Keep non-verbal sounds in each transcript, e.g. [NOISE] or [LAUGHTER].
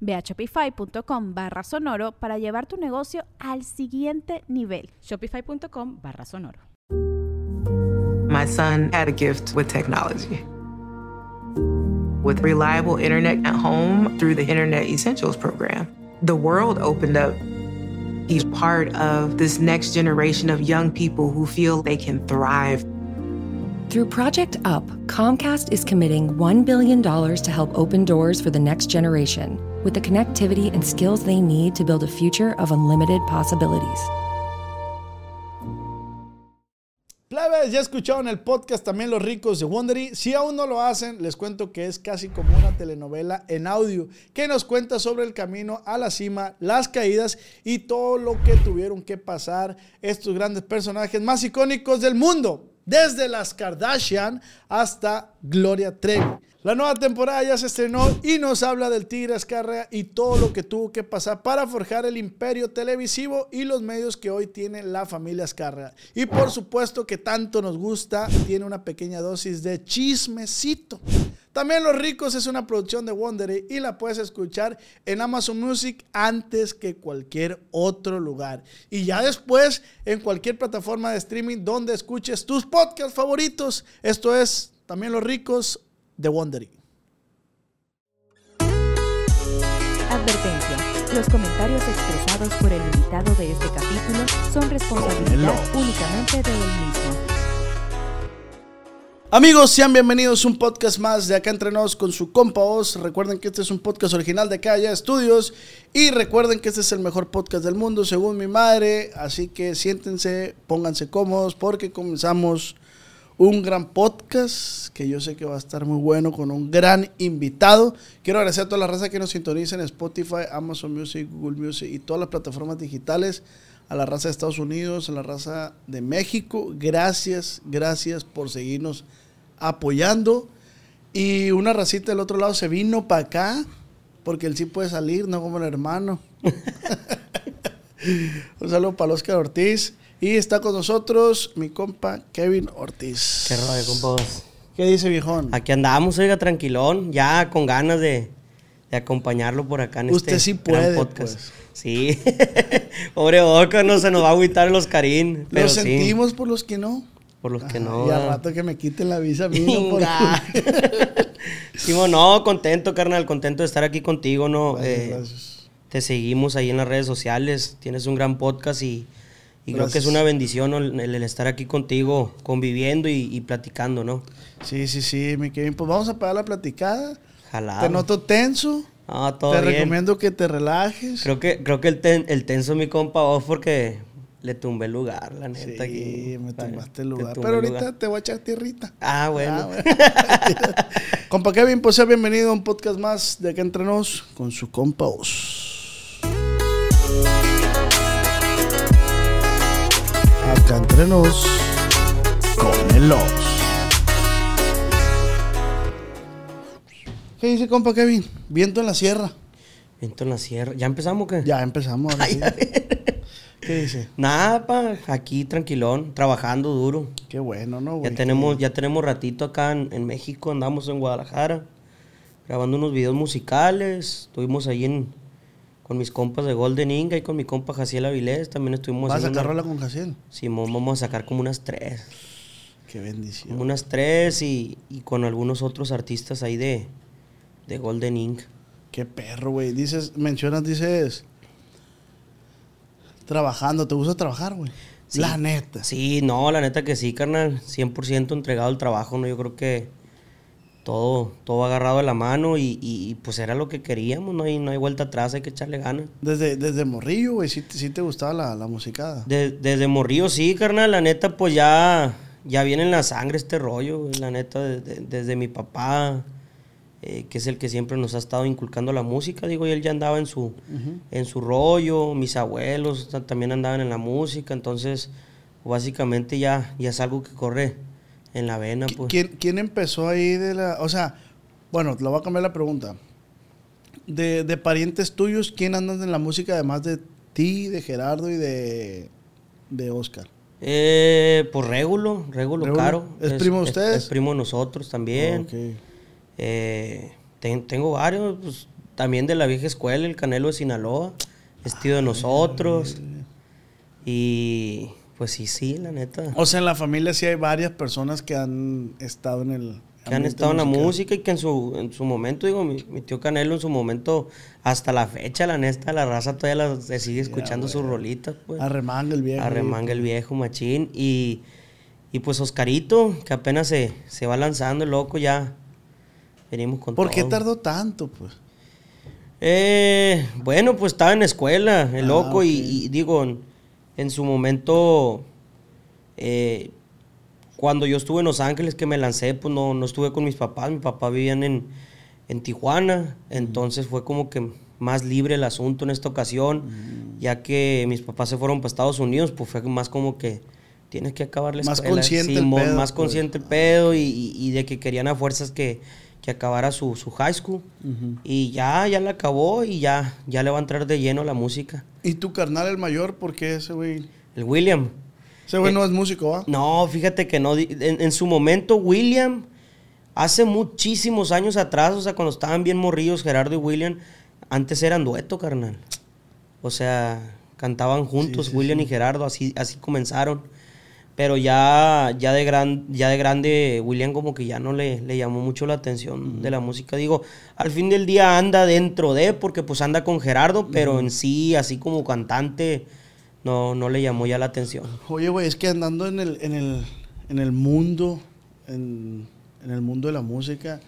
Ve a shopify.com barra sonoro para llevar tu negocio al siguiente nivel. Shopify.com barra sonoro. My son had a gift with technology. With reliable internet at home through the Internet Essentials program, the world opened up. He's part of this next generation of young people who feel they can thrive. Through Project UP, Comcast is committing $1 billion to help open doors for the next generation with the connectivity and skills they need to build a future of unlimited possibilities. Plebes, ya escucharon el podcast también Los Ricos de Wondery. Si aún no lo hacen, les cuento que es casi como una telenovela en audio que nos cuenta sobre el camino a la cima, las caídas y todo lo que tuvieron que pasar estos grandes personajes más icónicos del mundo, desde las Kardashian hasta Gloria Trevi. La nueva temporada ya se estrenó y nos habla del Tigre Azcárraga y todo lo que tuvo que pasar para forjar el imperio televisivo y los medios que hoy tiene la familia Azcárraga. Y por supuesto que tanto nos gusta, tiene una pequeña dosis de chismecito. También Los Ricos es una producción de Wondery y la puedes escuchar en Amazon Music antes que cualquier otro lugar. Y ya después en cualquier plataforma de streaming donde escuches tus podcasts favoritos. Esto es también Los Ricos de Wondery. Advertencia. Los comentarios expresados por el invitado de este capítulo son responsabilidad únicamente de él mismo. Amigos, sean bienvenidos a un podcast más de Acá Entrenados con su compa Oz. Recuerden que este es un podcast original de Calla Estudios y recuerden que este es el mejor podcast del mundo según mi madre. Así que siéntense, pónganse cómodos porque comenzamos un gran podcast que yo sé que va a estar muy bueno con un gran invitado. Quiero agradecer a toda la raza que nos sintoniza en Spotify, Amazon Music, Google Music y todas las plataformas digitales. A la raza de Estados Unidos, a la raza de México. Gracias, gracias por seguirnos apoyando. Y una racita del otro lado se vino para acá, porque él sí puede salir, no como el hermano. [LAUGHS] un saludo para Oscar Ortiz. Y está con nosotros mi compa Kevin Ortiz. Qué rollo, compas. ¿Qué dice, viejón? Aquí andamos, oiga, tranquilón, ya con ganas de, de acompañarlo por acá en Usted este sí gran puede, podcast. pues. Sí. [LAUGHS] Pobre Boca, no se nos va a agüitar el Oscarín. Pero Lo sí, sentimos por los que no. por los que no. Y al rato que me quiten la visa a mí, no por Inga. [LAUGHS] Simón, no, contento, carnal, contento de estar aquí contigo, ¿no? Gracias, Eh, gracias. Te seguimos ahí en las redes sociales, tienes un gran podcast y, y creo que es una bendición ¿no? el, el estar aquí contigo, conviviendo y, y platicando, ¿no? Sí, sí, sí, mi Kevin. Pues vamos a pagar la platicada. Jalado. Te noto tenso. Ah, todo Te bien. recomiendo que te relajes. Creo que, creo que el, ten- el tenso mi compa vos porque le tumbé el lugar, la neta. aquí. Sí, me tumbaste el lugar. Pero el ahorita lugar. te voy a echar tierrita. Ah, bueno. Ah, bueno. [LAUGHS] compa Kevin, pues sea bienvenido a un podcast más de Acá Entre Nos con su compa Os. Acá Entre Nos con el Os. ¿Qué dice compa Kevin? Viento en la sierra. Viento en la sierra. ¿Ya empezamos o qué? Ya empezamos. ahora sí. ¿Qué dice? Nada, pa, aquí tranquilón, trabajando duro. Qué bueno, ¿no? Ya tenemos, ya tenemos ratito acá en, en México, andamos en Guadalajara, grabando unos videos musicales. Estuvimos ahí en, con mis compas de Golden Inga y con mi compa Jaciel Avilés. También estuvimos ¿Vas a sacar rola con Jaciel? Simón, vamos a sacar como unas tres. Qué bendición. Como unas tres y, y con algunos otros artistas ahí de, de Golden Ink. Qué perro, güey. Dices, mencionas, dices. Trabajando, ¿te gusta trabajar, güey? Sí. La neta. Sí, no, la neta que sí, carnal. 100% entregado al trabajo, ¿no? Yo creo que todo, todo agarrado de la mano y, y, pues era lo que queríamos, no hay, no hay vuelta atrás, hay que echarle ganas. Desde, desde morrillo, güey, sí, sí te gustaba la, la musicada. De- desde morrillo, sí, carnal, la neta, pues ya, ya viene en la sangre este rollo, güey, la neta, de- de- desde mi papá, eh, que es el que siempre nos ha estado inculcando la música, digo, y él ya andaba en su, en su rollo, mis abuelos ta- también andaban en la música, entonces, básicamente ya, ya es algo que corre en la vena, ¿Qui- pues. ¿Quién, quién empezó ahí de la.? O sea, bueno, te lo voy a cambiar la pregunta. De, de parientes tuyos, ¿quién anda en la música además de ti, de Gerardo y de, de Oscar? Eh, pues Régulo, Régulo. Caro. ¿Es primo de ustedes? Es, primo de nosotros también. Eh, ten- tengo varios, pues, también de la vieja escuela, el Canelo de Sinaloa, es tío de nosotros. Y pues sí, sí, la neta. O sea, en la familia sí hay varias personas que han estado en el. Que han estado en la música y que en su, en su momento, digo, mi, mi tío Canelo en su momento, hasta la fecha, la neta, la raza todavía la, se sigue escuchando sus rolitas, pues. Arremanga el viejo. Arremanga el viejo machín. Y, y pues Oscarito, que apenas se, se va lanzando el loco, ya venimos con ¿Por qué tardó tanto, pues? Eh, bueno, pues estaba en la escuela, el Ah, loco, y, y digo, en, en su momento, eh, cuando yo estuve en Los Ángeles, que me lancé, pues no, no estuve con mis papás, mis papás vivían en, en Tijuana, entonces fue como que más libre el asunto en esta ocasión, ya que mis papás se fueron para Estados Unidos, pues fue más como que tienes que acabar la Más escuela. consciente el Simón, pedo, Más pues. consciente el pedo y, y- y de que querían a fuerzas que, que acabara su, su high school. Y ya, ya la acabó y ya, ya le va a entrar de lleno la música. ¿Y tu carnal, el mayor, por qué ese güey? El William. Ese güey Eh, no es músico, ¿va? No, fíjate que no. En, en su momento, William, hace muchísimos años atrás, o sea, cuando estaban bien morrillos, Gerardo y William, antes eran dueto, carnal. O sea, cantaban juntos, Sí, sí, William sí. y Gerardo, así, así comenzaron. Pero ya, ya, de gran, ya de grande, William como que ya no le, le llamó mucho la atención de la música. Digo, al fin del día anda dentro de, porque pues anda con Gerardo, pero en sí, así como cantante, no, no le llamó ya la atención. Oye, güey, es que andando en el, en el, en el mundo, en, en el mundo de la música,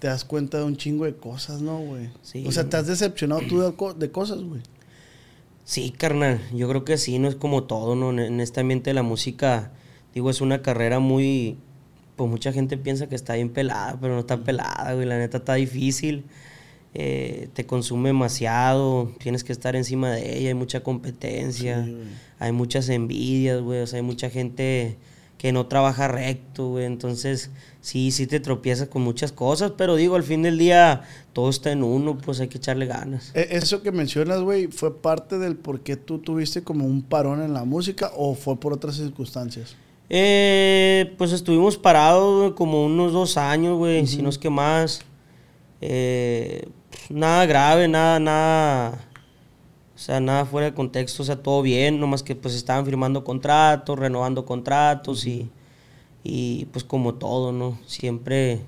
te das cuenta de un chingo de cosas, ¿no, güey? Sí. O sea, te has decepcionado tú de, de cosas, güey. Sí, carnal, yo creo que sí, no es como todo, ¿no? En- este ambiente de la música, digo, es una carrera muy, pues mucha gente piensa que está bien pelada, pero no está pelada, güey, la neta está difícil, eh, te consume demasiado, tienes que estar encima de ella, hay mucha competencia, Sí, hay muchas envidias, güey, o sea, hay mucha gente que no trabaja recto, güey, entonces sí, sí te tropiezas con muchas cosas, pero digo, al fin del día todo está en uno, pues hay que echarle ganas. E- Eso que mencionas, güey, ¿fue parte del por qué tú tuviste como un parón en la música o fue por otras circunstancias? Eh, pues estuvimos parados güey, como unos dos años, güey, si no es que más. Eh, nada grave, nada, nada. O sea, nada fuera de contexto, o sea, todo bien, nomás que pues estaban firmando contratos, renovando contratos y, y pues como todo, ¿no? Siempre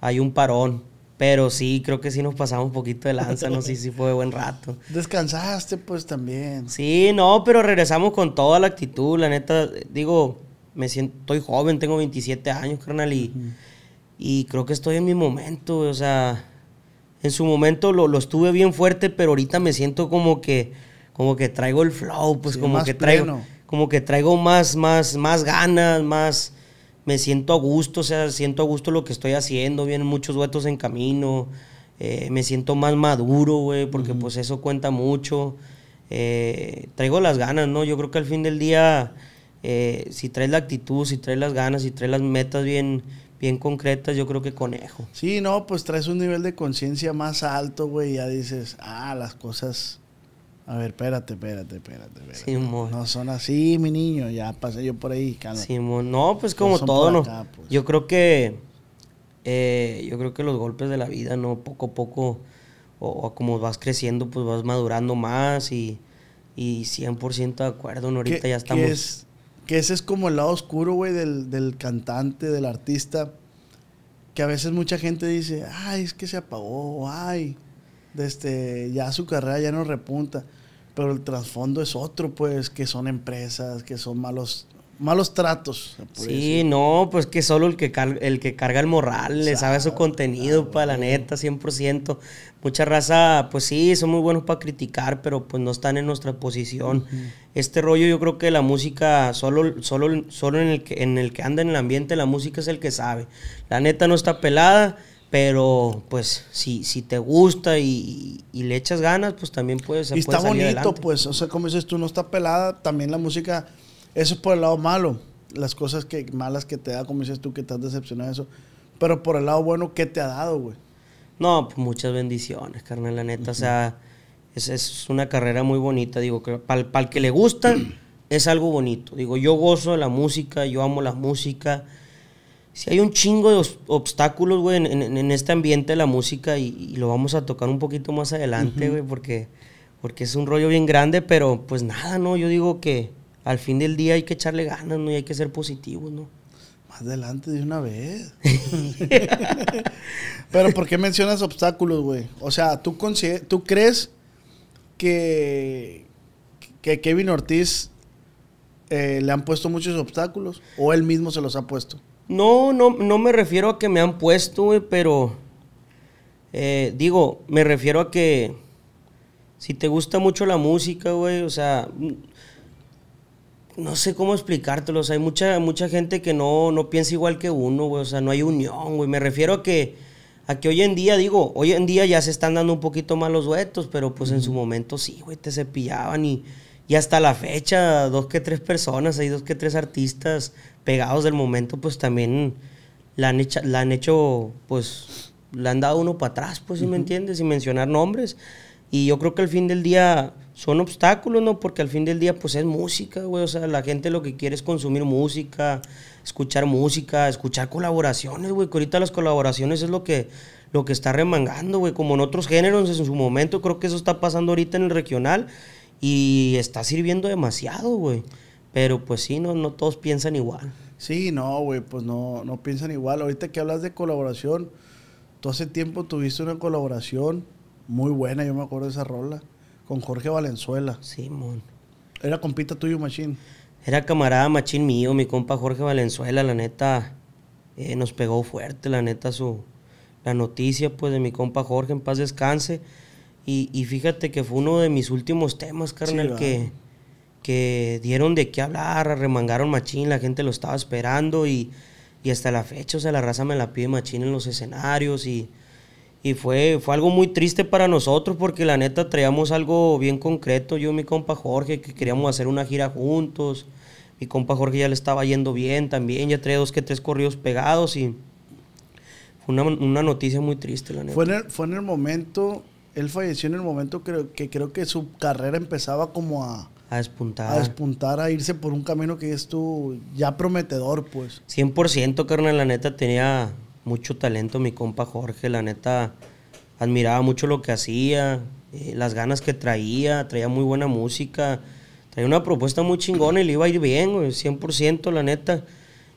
hay un parón. Pero sí, creo que sí nos pasamos un poquito de lanza, no sé si fue de buen rato. [LAUGHS] Descansaste, pues, también. Sí, no, pero regresamos con toda la actitud, la neta, digo, me siento, estoy joven, tengo 27 años, carnal, y, y creo que estoy en mi momento, o sea, en su momento lo, lo estuve bien fuerte, pero ahorita me siento como que, como que traigo el flow, pues Sí, como que traigo, pleno. como que traigo más, más, más ganas, más, me siento a gusto, o sea, siento a gusto lo que estoy haciendo, vienen muchos duetos en camino, eh, me siento más maduro, güey, porque pues eso cuenta mucho. Eh, traigo las ganas, ¿no? Yo creo que al fin del día, eh, si traes la actitud, si traes las ganas, si traes las metas bien, bien concretas, yo creo que conejo. Sí, no, pues traes un nivel de conciencia más alto, güey, ya dices, ah, las cosas... A ver, espérate, espérate, espérate, espérate. Simón. no son así, mi niño, ya pasé yo por ahí, calma. Simón, no, pues como son todo, ¿no? acá, pues. Yo creo que, eh, yo creo que los golpes de la vida, ¿no? Poco a poco, o, o como vas creciendo, pues vas madurando más y, y 100% de acuerdo, ¿no? Ahorita ya estamos... Es, que ese es como el lado oscuro, güey, del, del cantante, del artista. Que a veces mucha gente dice, ay, es que se apagó, ay, de este, ya su carrera ya no repunta. pero el trasfondo es otro, pues, que son empresas, que son malos malos tratos. Sí, decir. no, pues que solo el que, car- el que carga el morral le sabe su contenido, para la neta, 100%. Mucha raza, pues sí, son muy buenos para criticar, pero pues no están en nuestra posición. Este rollo yo creo que la música, solo, solo, solo en, el que, en el que anda en el ambiente, la música es el que sabe. La neta no está pelada, pero pues si, si te gusta y, y le echas ganas, pues también puedes Y está salir bonito, adelante. pues, o sea, como dices tú, no está pelada, también la música, eso es por el lado malo, las cosas que malas que te da, como dices tú, que te has decepcionado de eso, pero por el lado bueno, ¿qué te ha dado, güey? No, pues muchas bendiciones, carnal, la neta. O sea, es, es una carrera muy bonita. Digo, que para el que le gusta, [CLEARS THROAT] es algo bonito. Digo, yo gozo de la música, yo amo la música. Si hay un chingo de os- obstáculos, güey, en, en- en este ambiente de la música y, y lo vamos a tocar un poquito más adelante, güey, porque, porque es un rollo bien grande, pero pues nada, ¿no? Yo digo que al fin del día hay que echarle ganas, ¿no? Y hay que ser positivos, ¿no? Más adelante de una vez. [LAUGHS] pero ¿por qué mencionas obstáculos, güey? O sea, ¿tú, ¿tú crees que, que Kevin Ortiz eh, le han puesto muchos obstáculos o él mismo se los ha puesto? No, no, no me refiero a que me han puesto, güey, pero eh, digo, me refiero a que si te gusta mucho la música, güey, o sea, no sé cómo explicártelo, o sea, hay mucha, mucha gente que no, no piensa igual que uno, güey, o sea, no hay unión, güey, me refiero a que, a que hoy en día, digo, hoy en día ya se están dando un poquito más los duetos, pero pues en su momento sí, güey, te cepillaban y, y hasta la fecha, dos que tres personas, hay dos que tres artistas pegados del momento, pues también la han, hecha- la han hecho, pues, le han dado uno para atrás, pues, si me entiendes? Sin mencionar nombres. Y yo creo que al fin del día son obstáculos, ¿no? Porque al fin del día, pues, es música, güey. O sea, la gente lo que quiere es consumir música, escuchar música, escuchar colaboraciones, güey. Que ahorita las colaboraciones es lo que, lo que está remangando, güey. Como en otros géneros en su momento, creo que eso está pasando ahorita en el regional. Y está sirviendo demasiado, güey. Pero pues sí, no, no todos piensan igual. Sí, no, güey, pues no, no piensan igual. Ahorita que hablas de colaboración, tú hace tiempo tuviste una colaboración muy buena, yo me acuerdo de esa rola, con Jorge Valenzuela. Simón. Era compita tuyo, Machín. Era camarada machín mío, mi compa Jorge Valenzuela, la neta, eh, nos pegó fuerte, la neta, su, la noticia, pues, de mi compa Jorge, en paz descanse. Y, y fíjate que fue uno de mis últimos temas, carnal, que, que dieron de qué hablar, remangaron machín, la gente lo estaba esperando y, y hasta la fecha, o sea, la raza me la pide machín en los escenarios y, y fue, fue algo muy triste para nosotros porque la neta traíamos algo bien concreto, yo y mi compa Jorge, que queríamos hacer una gira juntos. Mi compa Jorge ya le estaba yendo bien también, ya traía dos que tres corridos pegados y fue una, una noticia muy triste, la neta. Fue en, el, fue en el momento, él falleció en el momento creo, que creo que su carrera empezaba como a, a despuntar. a despuntar, a irse por un camino que es tú ya prometedor, pues. 100%, carnal, la neta tenía mucho talento mi compa Jorge, la neta admiraba mucho lo que hacía, eh, las ganas que traía, traía muy buena música, traía una propuesta muy chingona y le iba a ir bien, güey, 100%, la neta.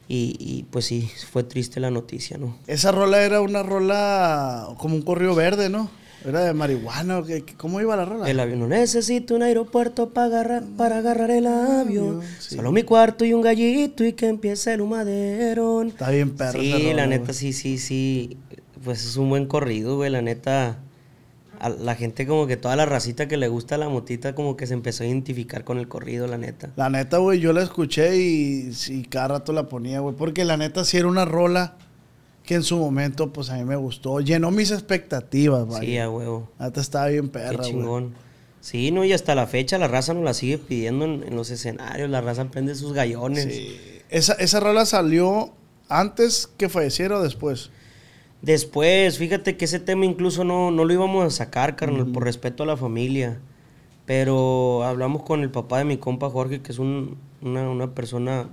Y, y, pues sí, fue triste la noticia, ¿no? Esa rola era una rola como un corrido verde, ¿no? Era de marihuana, ¿o qué- qué- ¿cómo iba la rola? El avión no necesito un aeropuerto para agarrar, para agarrar el avión. sí. Solo mi cuarto y un gallito y que empiece el humaderón. Está bien perra Sí, rola, la neta, sí, sí, sí. Pues es un buen corrido, güey. La neta, a la gente como que toda la racita que le gusta la motita como que se empezó a identificar con el corrido, la neta. La neta, güey, yo la escuché y, sí, cada rato la ponía, güey. Porque la neta sí era una rola que en su momento, pues a mí me gustó. Llenó mis expectativas, güey. Sí, a huevo. La neta estaba bien Qué perra, güey. chingón. Sí, no, y hasta la fecha la raza nos la sigue pidiendo en, en los escenarios. La raza prende sus gallones. Sí. Esa, esa rola salió antes que falleciera o después. Después, fíjate que ese tema incluso no, no lo íbamos a sacar, carnal, por respeto a la familia. Pero hablamos con el papá de mi compa Jorge, que es un- una, una persona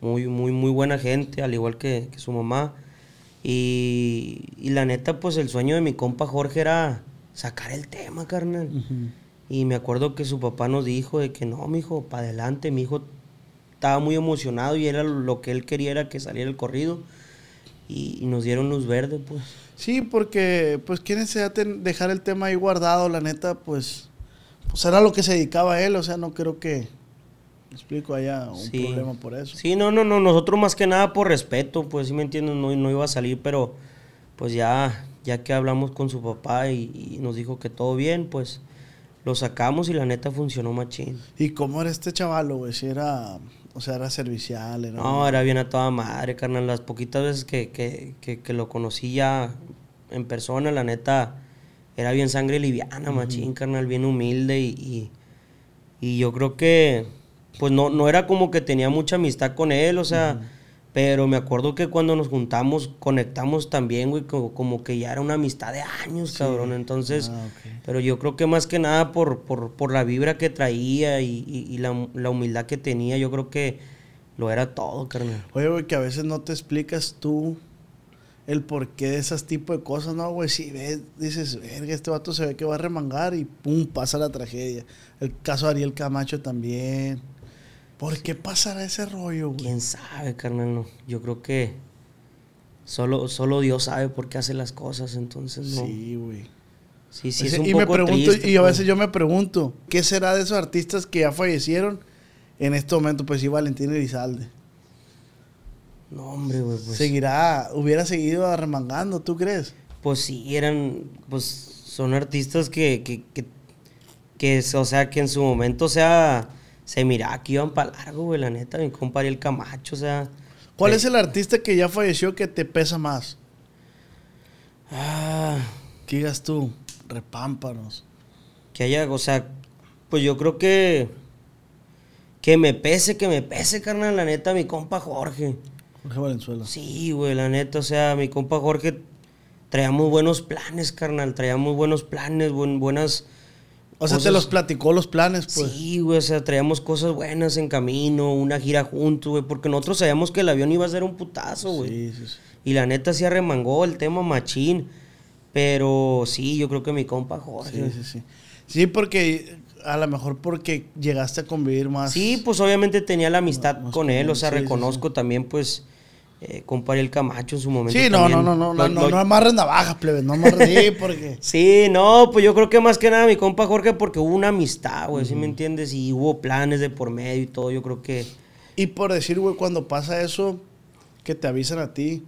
muy, muy, muy buena gente, al igual que, que su mamá. Y, y la neta, pues el sueño de mi compa Jorge era sacar el tema, carnal. Y me acuerdo que su papá nos dijo de que no, mijo, para adelante, mi hijo estaba muy emocionado y era lo que él quería era que saliera el corrido. Y, y nos dieron luz verde, pues. Sí, porque, pues, quieren dejar el tema ahí guardado, la neta, pues, pues era lo que se dedicaba él, o sea, no creo que, me explico, haya un Sí. problema por eso. Sí, no, no, no, nosotros más que nada por respeto, pues sí me entiendes, no, no iba a salir, pero pues ya, ya que hablamos con su papá y, y nos dijo que todo bien, pues lo sacamos y la neta funcionó machín. ¿Y cómo era este chavalo, güey? Si era, o sea, era servicial, era... No, era bien a toda madre, carnal. Las poquitas veces que, que, que, que lo conocí ya en persona, la neta, era bien sangre liviana, machín, carnal, bien humilde y, y, y yo creo que, pues no, no era como que tenía mucha amistad con él, o sea, pero me acuerdo que cuando nos juntamos, conectamos también, güey, como, como que ya era una amistad de años, cabrón. Entonces, Ah, pero yo creo que más que nada por, por, por la vibra que traía y, y- y la, la humildad que tenía, yo creo que lo era todo, carnal. Oye, güey, que a veces no te explicas tú el porqué de esas tipos de cosas, ¿no, güey? Si ves, dices, verga, este vato se ve que va a remangar y pum, pasa la tragedia. El caso de Ariel Camacho también. ¿Por qué pasará ese rollo, güey? ¿Quién sabe, carnal? No, yo creo que solo, solo Dios sabe por qué hace las cosas, entonces no. Sí, güey. Sí, sí, es un y poco me pregunto, triste, y a veces yo me pregunto, ¿qué será de esos artistas que ya fallecieron en este momento? Pues sí, Valentín Elizalde. No, hombre, güey, pues... Seguirá, hubiera seguido arremangando, ¿tú crees? Pues sí, eran, pues son artistas que, que, que, que, o sea, que en su momento, o sea, se miraba que iban para largo, güey, la neta, mi compa el Camacho, o sea... ¿Cuál eh, es el artista que ya falleció que te pesa más? Ah, Que digas tú, repámpanos. que haya, o sea, pues yo creo que... Que me pese, que me pese, carnal, la neta, mi compa Jorge. Jorge Valenzuela. Sí, güey, la neta, o sea, mi compa Jorge traía muy buenos planes, carnal, traía muy buenos planes, buen- buenas... O sea, te los platicó los planes, pues. Sí, güey, o sea, traíamos cosas buenas en camino, una gira juntos, güey, porque nosotros sabíamos que el avión iba a ser un putazo, güey. Sí, sí, sí. Y la neta sí arremangó el tema machín, pero sí, yo creo que mi compa Jorge. Sí, sí, sí. Sí, porque a lo mejor porque llegaste a convivir más. Sí, pues obviamente tenía la amistad con él, o sea, reconozco también, pues, eh, compa el Camacho en su momento. Sí, no, no, no, no, no, no, no amarres navajas, plebe, no amarres, sí, [LAUGHS] porque... Sí, no, pues yo creo que más que nada mi compa Jorge porque hubo una amistad, güey, ¿sí me entiendes? Y hubo planes de por medio y todo, yo creo que... Y por decir, güey, cuando pasa eso, que te avisan a ti,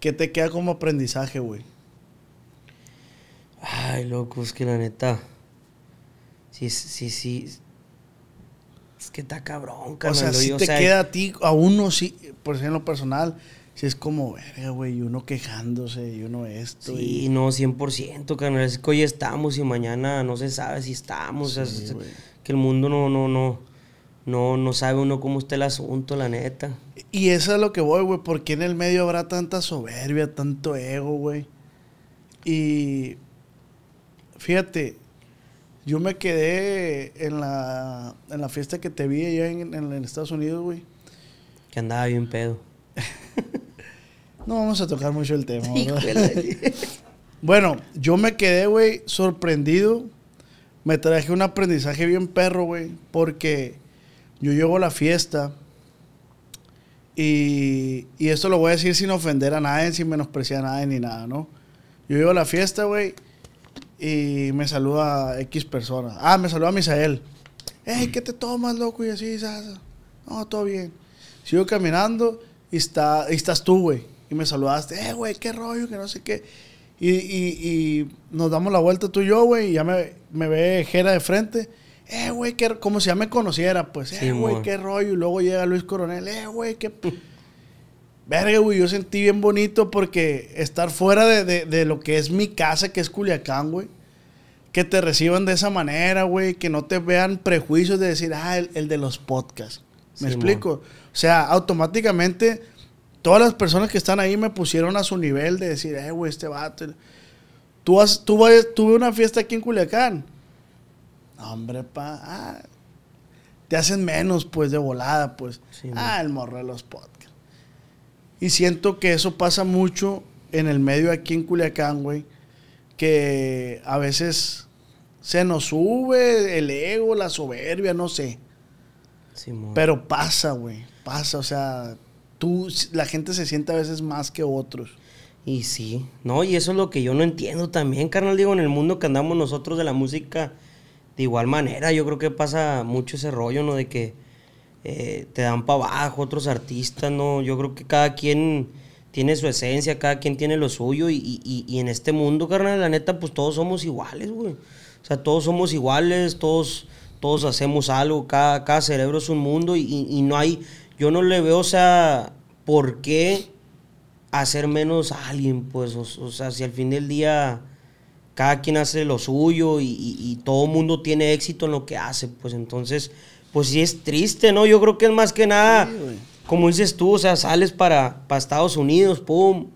que te queda como aprendizaje, güey. Ay, loco, es que la neta. Sí, sí, sí. Es que está cabrón, O carnal. sea, si te o sea, queda a ti, a uno, sí, por ejemplo, en lo personal, si es como, verga, güey, y uno quejándose, y uno esto, y... Sí, no, 100%, carnal. Es que hoy estamos y mañana no se sabe si estamos. o sea, Sí, es- güey. que el mundo no, no, no, no, no sabe uno cómo está el asunto, la neta. Y eso es lo que voy, güey, porque en el medio habrá tanta soberbia, tanto ego, güey. Y fíjate, yo me quedé en la, en la fiesta que te vi allá en, en- en Estados Unidos, güey. Que andaba bien pedo. [LAUGHS] No vamos a tocar mucho el tema. [LAUGHS] Bueno, yo me quedé, güey, sorprendido. Me traje un aprendizaje bien perro, güey, porque yo llego a la fiesta y, y esto lo voy a decir sin ofender a nadie, sin menospreciar a nadie ni nada, ¿no? Yo llego a la fiesta, güey, y me saluda X persona. Ah, me saluda Misael. Ey, ¿qué te tomas, loco? Y así, sa, sa. No, todo bien. Sigo caminando y, está, y estás tú, güey. Y me saludaste, eh, güey, qué rollo, que no sé qué. Y, y, y nos damos la vuelta tú y yo, güey, y ya me, me ve Jera de frente. Eh, güey, como si ya me conociera, pues, eh, güey, qué rollo. Y luego llega Luis Coronel, eh, güey, qué... Verga, güey, yo sentí bien bonito porque estar fuera de, de- de lo que es mi casa, que es Culiacán, güey. Que te reciban de esa manera, güey. Que no te vean prejuicios de decir, ah, el, el de los podcasts. ¿Me Sí, explico? O sea, automáticamente todas las personas que están ahí me pusieron a su nivel de decir, eh, güey, este vato. Tú has, tú vas- tuve una fiesta aquí en Culiacán. No, hombre, pa. ah, te hacen menos, pues, de volada, pues. Sí, ah, el morro de los podcasts. Y siento que eso pasa mucho en el medio aquí en Culiacán, güey. Que a veces se nos sube el ego, la soberbia, no sé. Pero pasa, güey. Pasa, o sea, tú, la gente se siente a veces más que otros. Y sí, no, y eso es lo que yo no entiendo también, carnal, digo, en el mundo que andamos nosotros de la música, de igual manera, yo creo que pasa mucho ese rollo, ¿no? De que eh, te dan para abajo otros artistas, ¿no? Yo creo que cada quien tiene su esencia, cada quien tiene lo suyo y, y- y en este mundo, carnal, la neta, pues todos somos iguales, güey. O sea, todos somos iguales, todos, todos hacemos algo, cada, cada cerebro es un mundo y, y- no hay, yo no le veo, o sea, por qué hacer menos a alguien, pues, o, o sea, si al fin del día cada quien hace lo suyo y, y- y todo mundo tiene éxito en lo que hace, pues entonces, pues sí es triste, ¿no? Yo creo que es más que nada, como dices tú, o sea, sales para, para Estados Unidos, pum,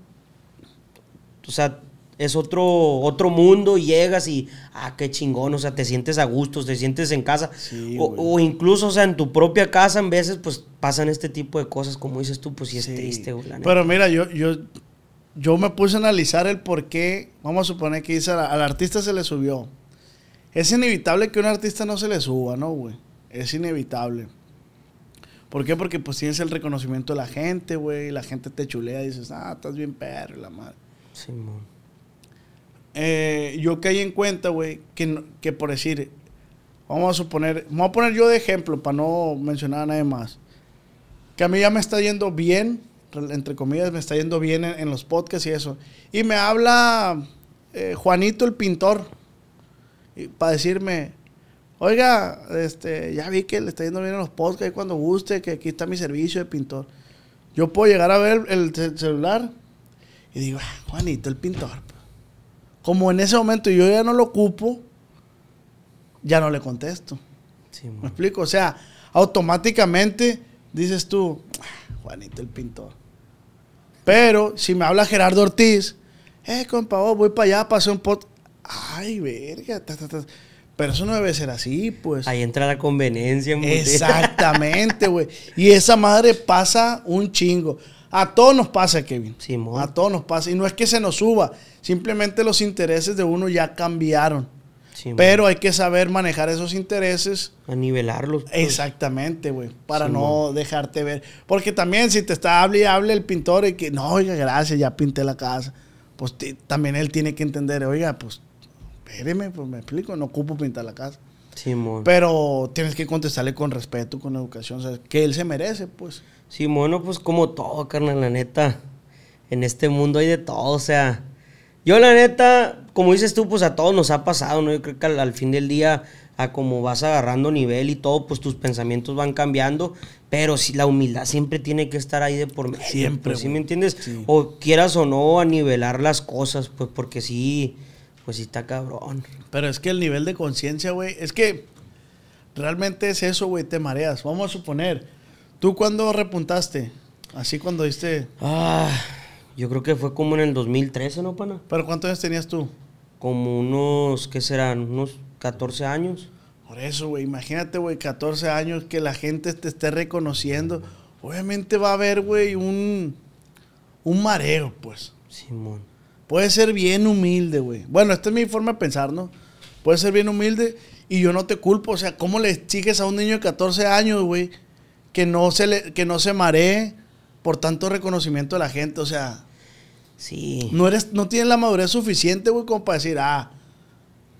o sea, es otro, otro mundo y llegas y, ah, qué chingón, o sea, te sientes a gusto, te sientes en casa. Sí, o, o incluso, o sea, en tu propia casa, en veces, pues pasan este tipo de cosas, como dices tú, pues sí es Sí. triste, güey. Pero mira, yo, yo, yo me puse a analizar el por qué, vamos a suponer que dice, al, al artista se le subió. Es inevitable que a un artista no se le suba, ¿no, güey? Es inevitable. ¿Por qué? Porque pues tienes el reconocimiento de la gente, güey. La gente te chulea y dices, ah, estás bien perro, la madre. Simón. Eh, yo caí en cuenta, güey, que, que por decir, vamos a suponer, vamos a poner yo de ejemplo para no mencionar a nadie más, que a mí ya me está yendo bien, re- entre comillas, me está yendo bien en, en los podcasts y eso. Y me habla eh, Juanito el pintor para decirme, oiga, este, ya vi que le está yendo bien en los podcasts, y cuando guste, que aquí está mi servicio de pintor. Yo puedo llegar a ver el ce- celular y digo, "Ah, Juanito el pintor. pues". Como en ese momento yo ya no lo ocupo, ya no le contesto. ¿Me Simón. explico? O sea, automáticamente dices tú, "Ah, Juanito el pintor. Pero si me habla Gerardo Ortiz, eh, compa, oh, voy para allá, pasé un pot. Ay, verga. ta, ta, ta". Pero eso no debe ser así, pues. Ahí entra la conveniencia. Exactamente, güey. Y esa madre pasa un chingo. A todos nos pasa, Kevin. Simón. A todos nos pasa. Y no es que se nos suba. Simplemente los intereses de uno ya cambiaron. Simón. Pero hay que saber manejar esos intereses. A nivelarlos. pues. Exactamente, güey. Para Simón. no dejarte ver. Porque también si te está hable y hable el pintor y que, no, oiga, gracias, ya pinté la casa. Pues también él tiene que entender, oiga, pues, espéreme, pues me explico, no ocupo pintar la casa. Simón. Pero tienes que contestarle con respeto, con educación, o sea, que él se merece, pues. Sí, bueno, pues como todo, carnal, la neta. En este mundo hay de todo, o sea. Yo, la neta, como dices tú, pues a todos nos ha pasado, ¿no? Yo creo que al, al fin del día, a como vas agarrando nivel y todo, pues tus pensamientos van cambiando. Pero sí, la humildad siempre tiene que estar ahí de por medio. Siempre, pues, ¿Sí me entiendes? Sí. O quieras o no, a nivelar las cosas, pues porque sí, pues sí está cabrón. Pero es que el nivel de conciencia, güey, es que realmente es eso, güey, te mareas. Vamos a suponer, ¿tú cuándo repuntaste? Así cuando diste... Ah, yo creo que fue como en el 2013, ¿no, pana? ¿Pero cuántos años tenías tú? Como unos, ¿qué serán? Unos 14 años. Por eso, güey, imagínate, güey, 14 años que la gente te esté reconociendo. Obviamente va a haber, güey, un, un mareo, pues. Simón. Puede ser bien humilde, güey. Bueno, esta es mi forma de pensar, ¿no? Puede ser bien humilde y yo no te culpo. O sea, ¿cómo le exiges a un niño de 14 años, güey, que no se le, que no se maree por tanto reconocimiento de la gente? O sea, Sí. no eres, no tienes la madurez suficiente, güey, como para decir, ah,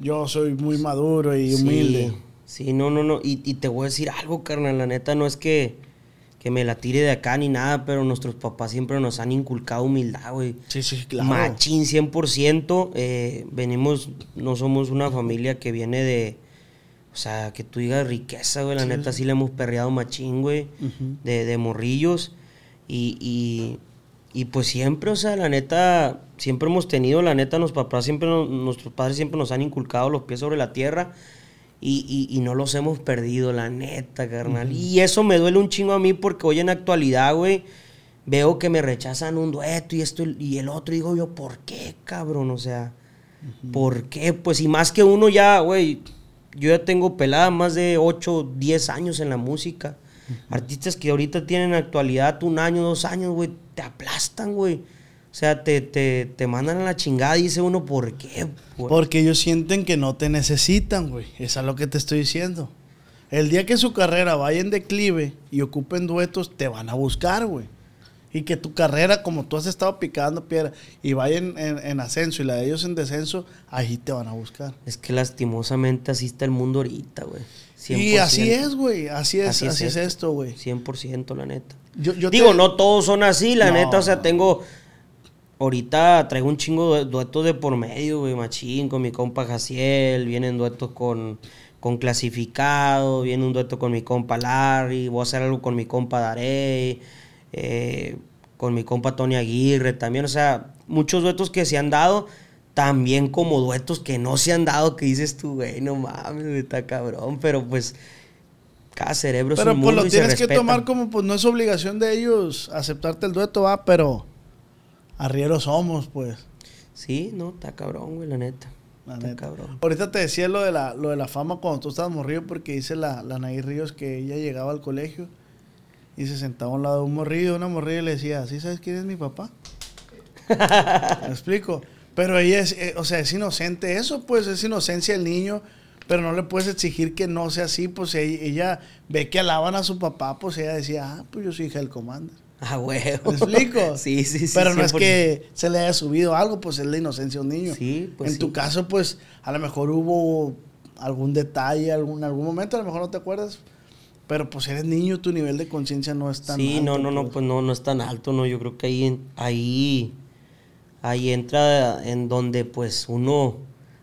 yo soy muy maduro y Sí, humilde. Sí, no, no, no. Y, y te voy a decir algo, carnal. La neta no es que, que me la tire de acá ni nada, pero nuestros papás siempre nos han inculcado humildad, güey. Sí, sí, claro. Machín 100%. Eh, venimos, no somos una familia que viene de, o sea, que tú digas riqueza, güey. La neta sí le hemos perreado machín, güey, de, de morrillos. Y, y, y pues siempre, o sea, la neta, siempre hemos tenido, la neta, los papás siempre, nos- nuestros padres siempre nos han inculcado los pies sobre la tierra. Y, y- y no los hemos perdido, la neta, carnal. Y eso me duele un chingo a mí porque hoy en la actualidad, güey, veo que me rechazan un dueto y esto y el otro. Y digo yo, ¿por qué, cabrón? O sea, ¿por qué? Pues y más que uno ya, güey, yo ya tengo pelada más de 8, 10 años en la música. Artistas que ahorita tienen actualidad un año, dos años, güey, te aplastan, güey. O sea, te, te, te mandan a la chingada y dice uno, ¿por qué? güey? Porque ellos sienten que no te necesitan, güey. Eso es lo que te estoy diciendo. El día que su carrera vaya en declive y ocupen duetos, te van a buscar, güey. Y que tu carrera, como tú has estado picando piedra y vaya en, en- en ascenso y la de ellos en descenso, ahí te van a buscar. Es que lastimosamente así está el mundo ahorita, güey. Y así 100%. es, güey. Así es, Así así, es es, esto. esto, güey. 100% la neta. Yo, yo Digo, te- no todos son así, la No, neta. O sea, no. tengo. Ahorita traigo un chingo de duetos de por medio, güey, machín, con mi compa Jaciel. Vienen duetos con, con Clasificado. Viene un dueto con mi compa Larry. Voy a hacer algo con mi compa Darey. eh, con mi compa Tony Aguirre también. O sea, muchos duetos que se han dado. También como duetos que no se han dado, que dices tú, güey, no mames, está cabrón. Pero pues, cada cerebro Pero es un pues mundo lo y se tienes que tomar como, pues no es obligación de ellos aceptarte el dueto, va, pero arrieros somos, pues. Sí, no, está cabrón, güey, la neta. La está neta. cabrón. Ahorita te decía lo de la, lo de la fama cuando tú estabas morrido, porque dice la, la Nair Ríos que ella llegaba al colegio y se sentaba a un lado de un morrillo, una morrilla y le decía, ¿sí sabes quién es mi papá? [LAUGHS] ¿Me explico? Pero ella es, eh, o sea, es inocente eso, pues es inocencia del niño, pero no le puedes exigir que no sea así, pues ella, ella ve que alaban a su papá, pues ella decía, ah, pues yo soy hija del comando. [LAUGHS] Ah, güey. ¿Me explico? [LAUGHS] Sí, sí, sí. Pero no es 100%. que se le haya subido algo, pues es la inocencia de un niño. Sí, pues En tu sí. caso, pues a lo mejor hubo algún detalle, algún, algún momento, a lo mejor no te acuerdas. Pero pues eres niño, tu nivel de conciencia no es tan Sí, alto. no, no, no, pues no, no es tan alto, no. Yo creo que ahí, ahí, ahí entra en donde, pues, uno,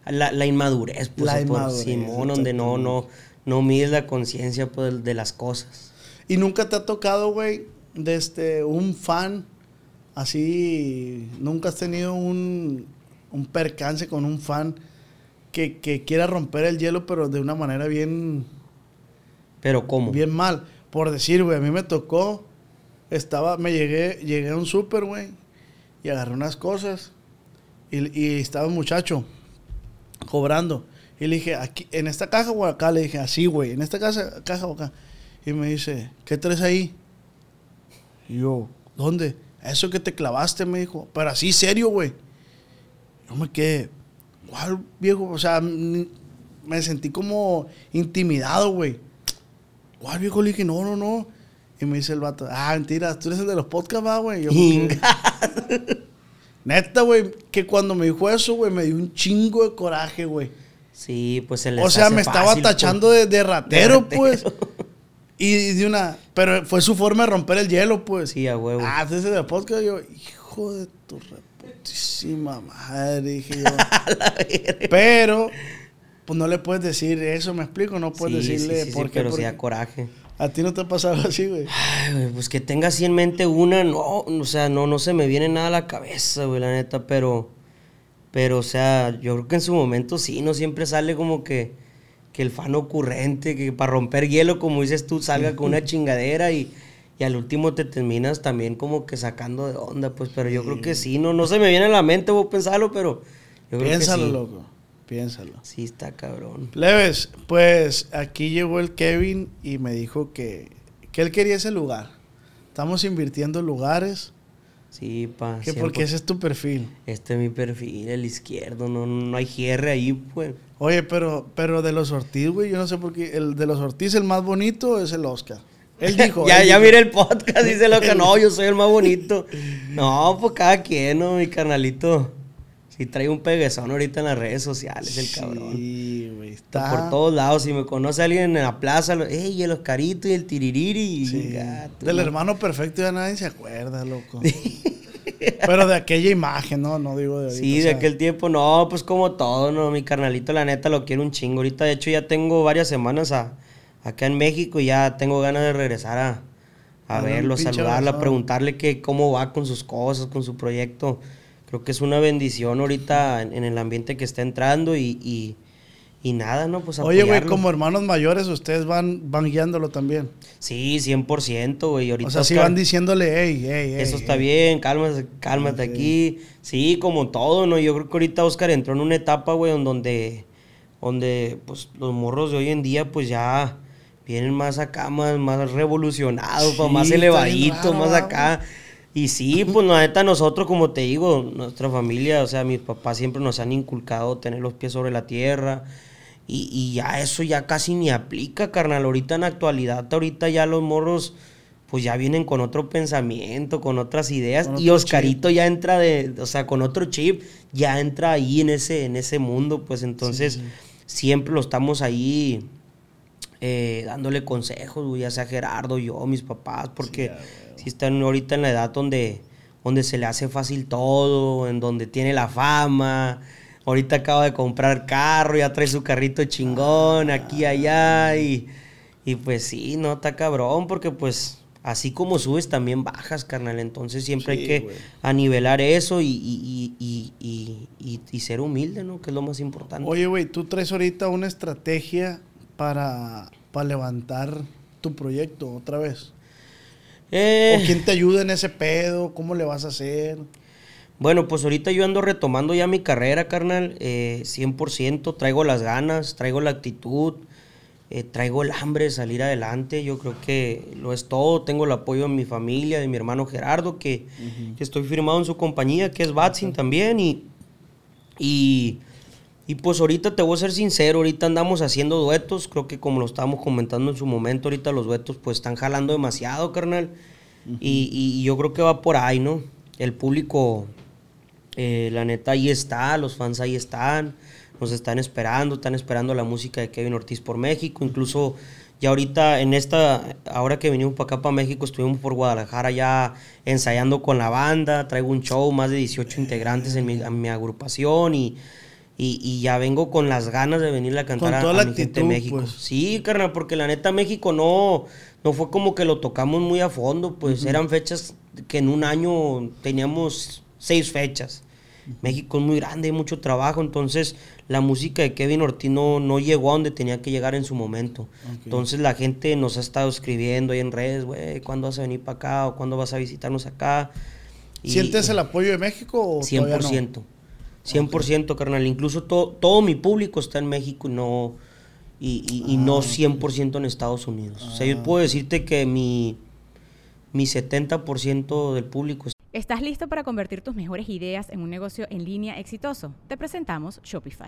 la, la inmadurez, pues, La inmadurez, Simón, donde no, no, no mides la conciencia, pues, de las cosas. Y nunca te ha tocado, güey, de este, un fan así, nunca has tenido un, un percance con un fan que, que quiera romper el hielo, pero de una manera bien, Pero, ¿cómo? bien mal. Por decir, güey, a mí me tocó, estaba, me llegué, llegué a un súper, güey, y agarré unas cosas, y, y estaba un muchacho cobrando. Y le dije, aquí, en esta caja o acá, le dije, así, güey, en esta casa, caja o acá. Y me dice, ¿qué traes ahí? Y yo, ¿dónde? Eso que te clavaste, me dijo. Pero así, serio, güey. Yo me quedé, ¿cuál viejo? O sea, me sentí como intimidado, güey. ¿Cuál viejo? Le dije, no, no, no. Y me dice el vato, ah, mentira, tú eres el de los podcasts, güey. Yo quedé, [LAUGHS] Neta, güey, que cuando me dijo eso, güey, me dio un chingo de coraje, güey. Sí, pues se les O sea, hace me estaba pues. tachando de, de ratero, De pues. Y de una. Pero fue su forma de romper el hielo, pues. Sí, a huevo. Ah, entonces de podcast yo, hijo de tu reputísima madre, dije yo. [LAUGHS] pero, pues no le puedes decir eso, me explico, no puedes Sí, decirle sí, sí, por qué. pero porque da coraje. a ti no te ha pasado así, güey. Ay, güey, pues que tenga así en mente una, no, o sea, no, no se me viene nada a la cabeza, güey, la neta, pero, pero, o sea, yo creo que en su momento sí, no siempre sale como que, que el fan ocurrente, que para romper hielo, como dices tú, salga con una chingadera y, y al último te terminas también como que sacando de onda, pues, pero yo creo que sí, no, no se me viene a la mente, voy a pensarlo, pero yo creo Piénsalo, que sí. loco. Piénsalo. Sí, está cabrón. Leves, pues aquí llegó el Kevin y me dijo que, que él quería ese lugar. Estamos invirtiendo en lugares. Sí, pa. Que 100%. porque ese es tu perfil. Este es mi perfil, el izquierdo, no, no hay cierre ahí, pues. Oye, pero, pero de los Ortiz, güey, yo no sé por qué. El de los Ortiz, el más bonito es el Oscar. Él [LAUGHS] dijo. ya, él ya dijo. mire el podcast, dice lo que no, yo soy el más bonito. [LAUGHS] No, pues cada quien, ¿no? Mi carnalito. Sí trae un peguezón ahorita en las redes sociales, el cabrón. Sí, güey. Está por todos lados. Si me conoce alguien en la plaza, ey, el Oscarito y el Tiririri. Sí. gato, Del ¿no? hermano perfecto ya nadie se acuerda, loco. [LAUGHS] pero de aquella imagen, ¿no? No digo de ahorita. Sí, o de sea, aquel tiempo, no, pues como todo, ¿no? Mi carnalito, la neta, lo quiero un chingo. Ahorita, de hecho, ya tengo varias semanas a- acá en México y ya tengo ganas de regresar a, a verlo, saludarlo, a preguntarle que cómo va con sus cosas, con su proyecto. Creo que es una bendición ahorita en, en el ambiente que está entrando y, y, y nada, ¿no? Pues Oye, güey, como hermanos mayores, ustedes van, van guiándolo también. Sí, 100%, güey. Ahorita O sea, sí van diciéndole, hey, hey. Eso está hey". bien, cálmate, cálmate aquí. Sí, como todo, ¿no? Yo creo que ahorita Oscar entró en una etapa, güey, en donde, donde, pues, los morros de hoy en día, pues, ya vienen más acá, más, más revolucionados, Sí, más raro, más ¿verdad, acá. Y sí, pues, la neta, nosotros, como te digo, nuestra familia, o sea, mis papás siempre nos han inculcado tener los pies sobre la tierra. Y, y ya eso ya casi ni aplica, carnal. Ahorita en la actualidad, ahorita ya los morros pues ya vienen con otro pensamiento, con otras ideas. Con y Oscarito ya entra de, o sea, con otro chip, ya entra ahí en ese, en ese mundo, pues entonces siempre lo estamos ahí eh, dándole consejos, ya sea Gerardo, yo, mis papás, porque si están ahorita en la edad donde, donde se le hace fácil todo, en donde tiene la fama. Ahorita acaba de comprar carro, ya trae su carrito chingón, aquí, allá, y, y pues sí, no, está cabrón, porque pues así como subes también bajas, carnal. Entonces siempre hay Sí, que güey. anivelar eso y, y- y- y- y- y ser humilde, ¿no? Que es lo más importante. Oye, güey, tú traes ahorita una estrategia para, para levantar tu proyecto otra vez. Eh, ¿O quién te ayuda en ese pedo? ¿Cómo le vas a hacer? Bueno, pues ahorita yo ando retomando ya mi carrera, carnal, eh, 100%, traigo las ganas, traigo la actitud, eh, traigo el hambre de salir adelante, yo creo que lo es todo, tengo el apoyo de mi familia, de mi hermano Gerardo, que, que estoy firmado en su compañía, que es Batsin también, y, y, y pues ahorita te voy a ser sincero, ahorita andamos haciendo duetos, creo que como lo estábamos comentando en su momento, ahorita los duetos pues están jalando demasiado, carnal, y, y- y yo creo que va por ahí, ¿no? El público, eh, la neta, ahí está, los fans ahí están, nos están esperando, están esperando la música de Kevin Ortiz por México, incluso ya ahorita en esta, ahora que venimos para acá, para México, estuvimos por Guadalajara ya ensayando con la banda, traigo un show, más de 18 integrantes en mi, en mi agrupación y, y, y ya vengo con las ganas de venirle a cantar Con a, toda a la mi gente de México. pues. Sí, carnal, porque la neta México no, no fue como que lo tocamos muy a fondo, pues eran fechas que en un año teníamos seis fechas. México es muy grande, hay mucho trabajo, entonces la música de Kevin Ortiz no, no llegó a donde tenía que llegar en su momento. Entonces la gente nos ha estado escribiendo ahí en redes, güey, ¿cuándo vas a venir para acá o cuándo vas a visitarnos acá? Y- ¿Sientes el apoyo de México o todavía no? 100%. 100%, carnal. Incluso to- todo mi público está en México y no, y, y- y Ah, no 100% en Estados Unidos. O sea, yo puedo decirte que mi, mi 70% del público ¿Estás listo para convertir tus mejores ideas en un negocio en línea exitoso? Te presentamos Shopify.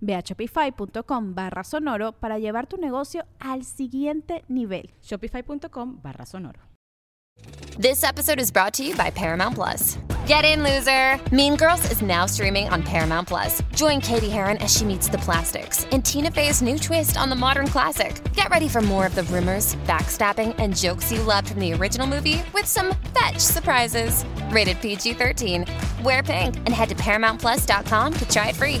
Ve a shopify.com barra sonoro para llevar tu negocio al siguiente nivel. Shopify.com barra sonoro. This episode is brought to you by Paramount Plus. Get in, loser! Mean Girls is now streaming on Paramount Plus. Join Katie Heron as she meets the plastics in Tina Fey's new twist on the modern classic. Get ready for more of the rumors, backstabbing, and jokes you loved from the original movie with some fetch surprises. Rated PG 13. Wear pink and head to ParamountPlus.com to try it free.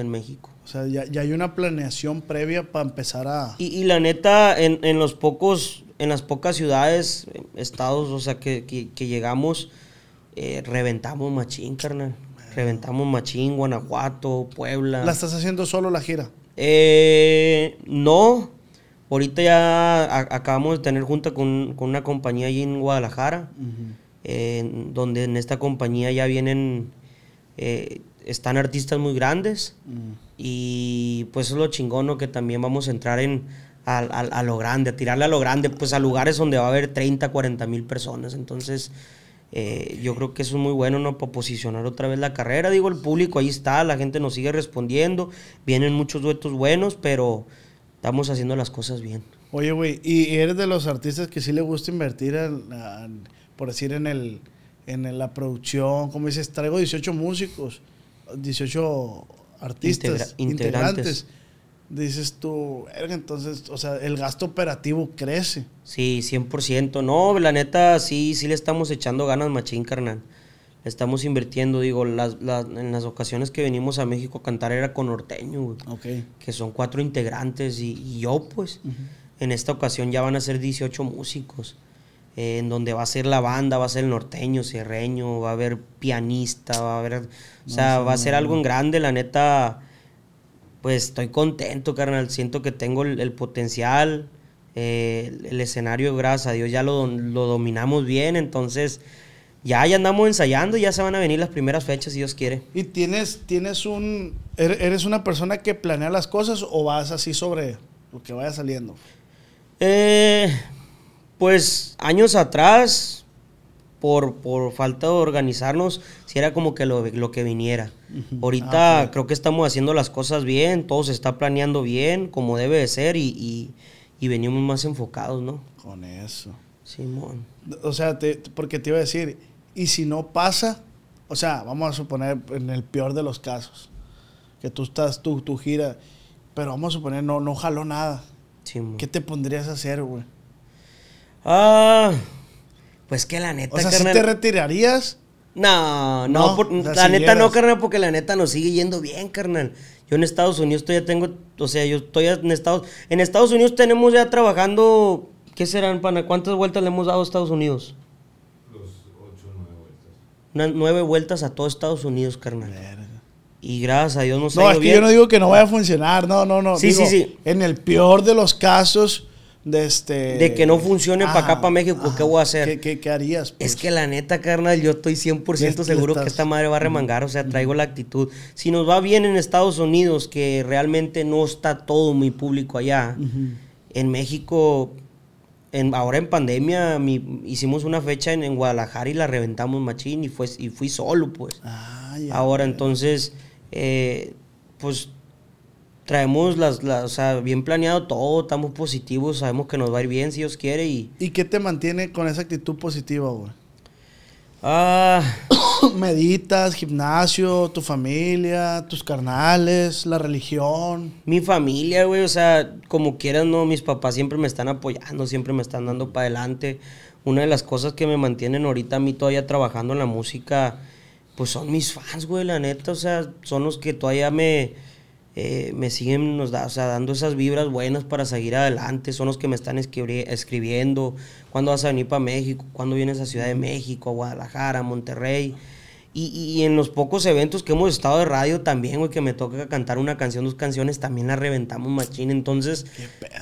En México. O sea, ya, ya hay una planeación previa para empezar a... Y, y la neta, en, en los pocos, en las pocas ciudades, eh, estados, o sea, que, que- que llegamos, eh, reventamos machín, carnal. Reventamos machín, Guanajuato, Puebla. ¿La estás haciendo solo la gira? Eh, no. Ahorita ya a- acabamos de tener junta con, con una compañía allí en Guadalajara, eh, donde en esta compañía ya vienen, eh, están artistas muy grandes y pues es lo chingón, ¿no? Que también vamos a entrar en a, a- a lo grande, a tirarle a lo grande, pues a lugares donde va a haber 30, 40 mil personas. Entonces, eh, yo creo que eso es muy bueno, ¿no? Para posicionar otra vez la carrera. Digo, el público ahí está, la gente nos sigue respondiendo, vienen muchos duetos buenos, pero estamos haciendo las cosas bien. Oye, güey, ¿y eres de los artistas que sí le gusta invertir, por decir, en, el, en la producción? Como dices, traigo 18 músicos, 18 artistas, Integra- integrantes. integrantes. Dices tú, entonces, o sea, el gasto operativo crece. Sí, 100%. No, la neta, sí, sí le estamos echando ganas, machín, carnal. Le estamos invirtiendo, digo, las, las- en las ocasiones que venimos a México a cantar era con norteño, güey, Ok. que son cuatro integrantes y, y yo, pues, en esta ocasión ya van a ser 18 músicos, eh, en donde va a ser la banda, va a ser el norteño, sierreño, va a haber pianista, va a haber, o sea, va a ser algo en grande, la neta, pues estoy contento, carnal. Siento que tengo el, el potencial. eh, el, el escenario, gracias a Dios, ya lo, lo dominamos bien. Entonces, ya, ya andamos ensayando. Ya se van a venir las primeras fechas, si Dios quiere. ¿Y tienes, tienes un... er- ¿Eres una persona que planea las cosas o vas así sobre lo que vaya saliendo? Eh, pues años atrás, por, por falta de organizarnos, si era como que lo, lo que viniera. Ahorita Ah, ok. creo que estamos haciendo las cosas bien, todo se está planeando bien, como debe de ser, y, y, y venimos más enfocados, ¿no? Con eso. Simón. O sea, te- porque te iba a decir, y si no pasa, o sea, vamos a suponer en el peor de los casos, que tú estás, tu, tu gira, pero vamos a suponer no, no jaló nada. Simón. ¿Qué te pondrías a hacer, güey? Ah, pues que la neta, O sea, si carnal. te retirarías, No, no, No, por- la neta no, carnal, porque la neta nos sigue yendo bien, carnal. Yo en Estados Unidos todavía tengo, o sea, yo estoy en Estados, en Estados Unidos tenemos ya trabajando, ¿qué serán, pana? ¿Cuántas vueltas le hemos dado a Estados Unidos? Unas nueve vueltas a todo Estados Unidos, carnal. Y gracias a Dios nos no, ha es ido que bien. yo no digo que no vaya a funcionar, no, no, no. Sí, digo, sí, sí. En el peor de los casos, de este... De que no funcione pa' acá, pa' México, ¿qué voy a hacer? ¿Qué, qué- qué harías? pues? Es que la neta, carnal, yo estoy 100% Le- le seguro que esta madre va a remangar, o sea, traigo la actitud. Si nos va bien en Estados Unidos, que realmente no está todo mi público allá, en México, en, ahora en pandemia, mi- hicimos una fecha en, en Guadalajara y la reventamos machín y, fue, y fui solo, pues. Ah, ya. Ahora, entonces, eh, pues traemos las, las, o sea, bien planeado todo, estamos positivos, sabemos que nos va a ir bien si Dios quiere y... ¿Y qué te mantiene con esa actitud positiva, güey? Ah, [COUGHS] Meditas, gimnasio, tu familia, tus carnales, la religión. Mi familia, güey, o sea, como quieras, no, mis papás siempre me están apoyando, siempre me están dando para adelante. Una de las cosas que me mantienen ahorita a mí todavía trabajando en la música, pues son mis fans, güey, la neta, o sea, son los que todavía me, eh, me siguen nos da, o sea, dando esas vibras buenas para seguir adelante, son los que me están escribri- escribiendo, cuándo vas a venir para México, cuándo vienes a Ciudad de México, a Guadalajara, a Monterrey. Y, y en los pocos eventos que hemos estado de radio también, güey, que me toca cantar una canción, dos canciones, también la reventamos machín. Entonces,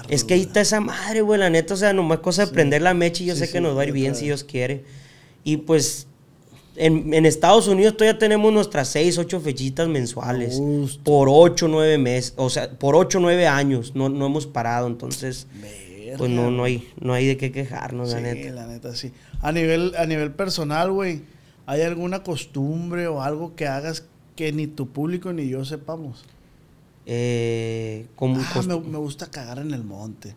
es que ahí está esa madre, güey, la neta, o sea, nomás cosa de prender la mecha y yo Sí, sé sí, que nos va a ir bien si Dios quiere. Y pues, en, en Estados Unidos todavía tenemos nuestras seis, ocho fechitas mensuales. Por ocho, nueve meses, o sea, por ocho, nueve años, no, no hemos parado, entonces, pues no, no hay, no hay de qué quejarnos, la Sí, neta. la neta, sí. A nivel, a nivel personal, güey, ¿hay alguna costumbre o algo que hagas que ni tu público ni yo sepamos? Eh, como Ah, me gusta cagar en el monte.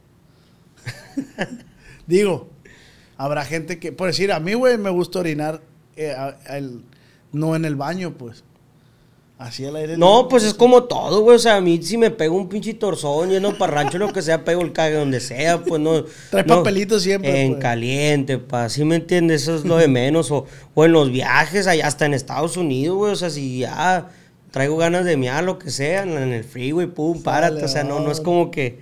[LAUGHS] Digo, habrá gente que, por decir, a mí, güey, me gusta orinar eh, a- al- no en el baño, pues. Así al aire No, libre. pues es como todo, güey. O sea, a mí si me pego un pinche torzón lleno para rancho, lo que sea, pego el cague donde sea, pues no. Trae no, papelito siempre, En pues. caliente, pa. ¿Sí me entiendes? Eso es lo de menos. O, o en los viajes, allá hasta en Estados Unidos, güey. O sea, si ya traigo ganas de miar, lo que sea, en en el freeway, pum, párate. O sea, no, no es como que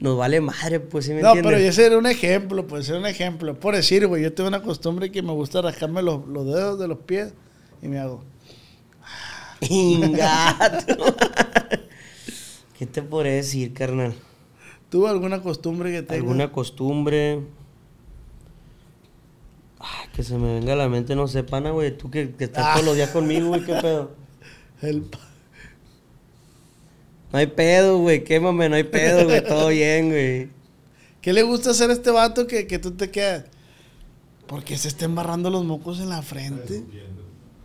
nos vale madre, pues, ¿sí me No, entiendes? pero ese era un ejemplo, pues era un ejemplo. Por decir, güey, yo tengo una costumbre que me gusta rascarme los, los dedos de los pies y me hago. [LAUGHS] Ingato. [LAUGHS] ¿Qué te podré decir, carnal? ¿Tú alguna costumbre que tengas? ¿Alguna costumbre? Ay, que se me venga a la mente, no sé, pana, güey. Tú que, que estás todos los días conmigo, güey, qué pedo. [LAUGHS] El pa- No hay pedo, güey, quémame, no hay pedo, güey, [LAUGHS] todo bien, güey. ¿Qué le gusta hacer a este vato que, que tú te quedas? Porque se está embarrando los mocos en la frente.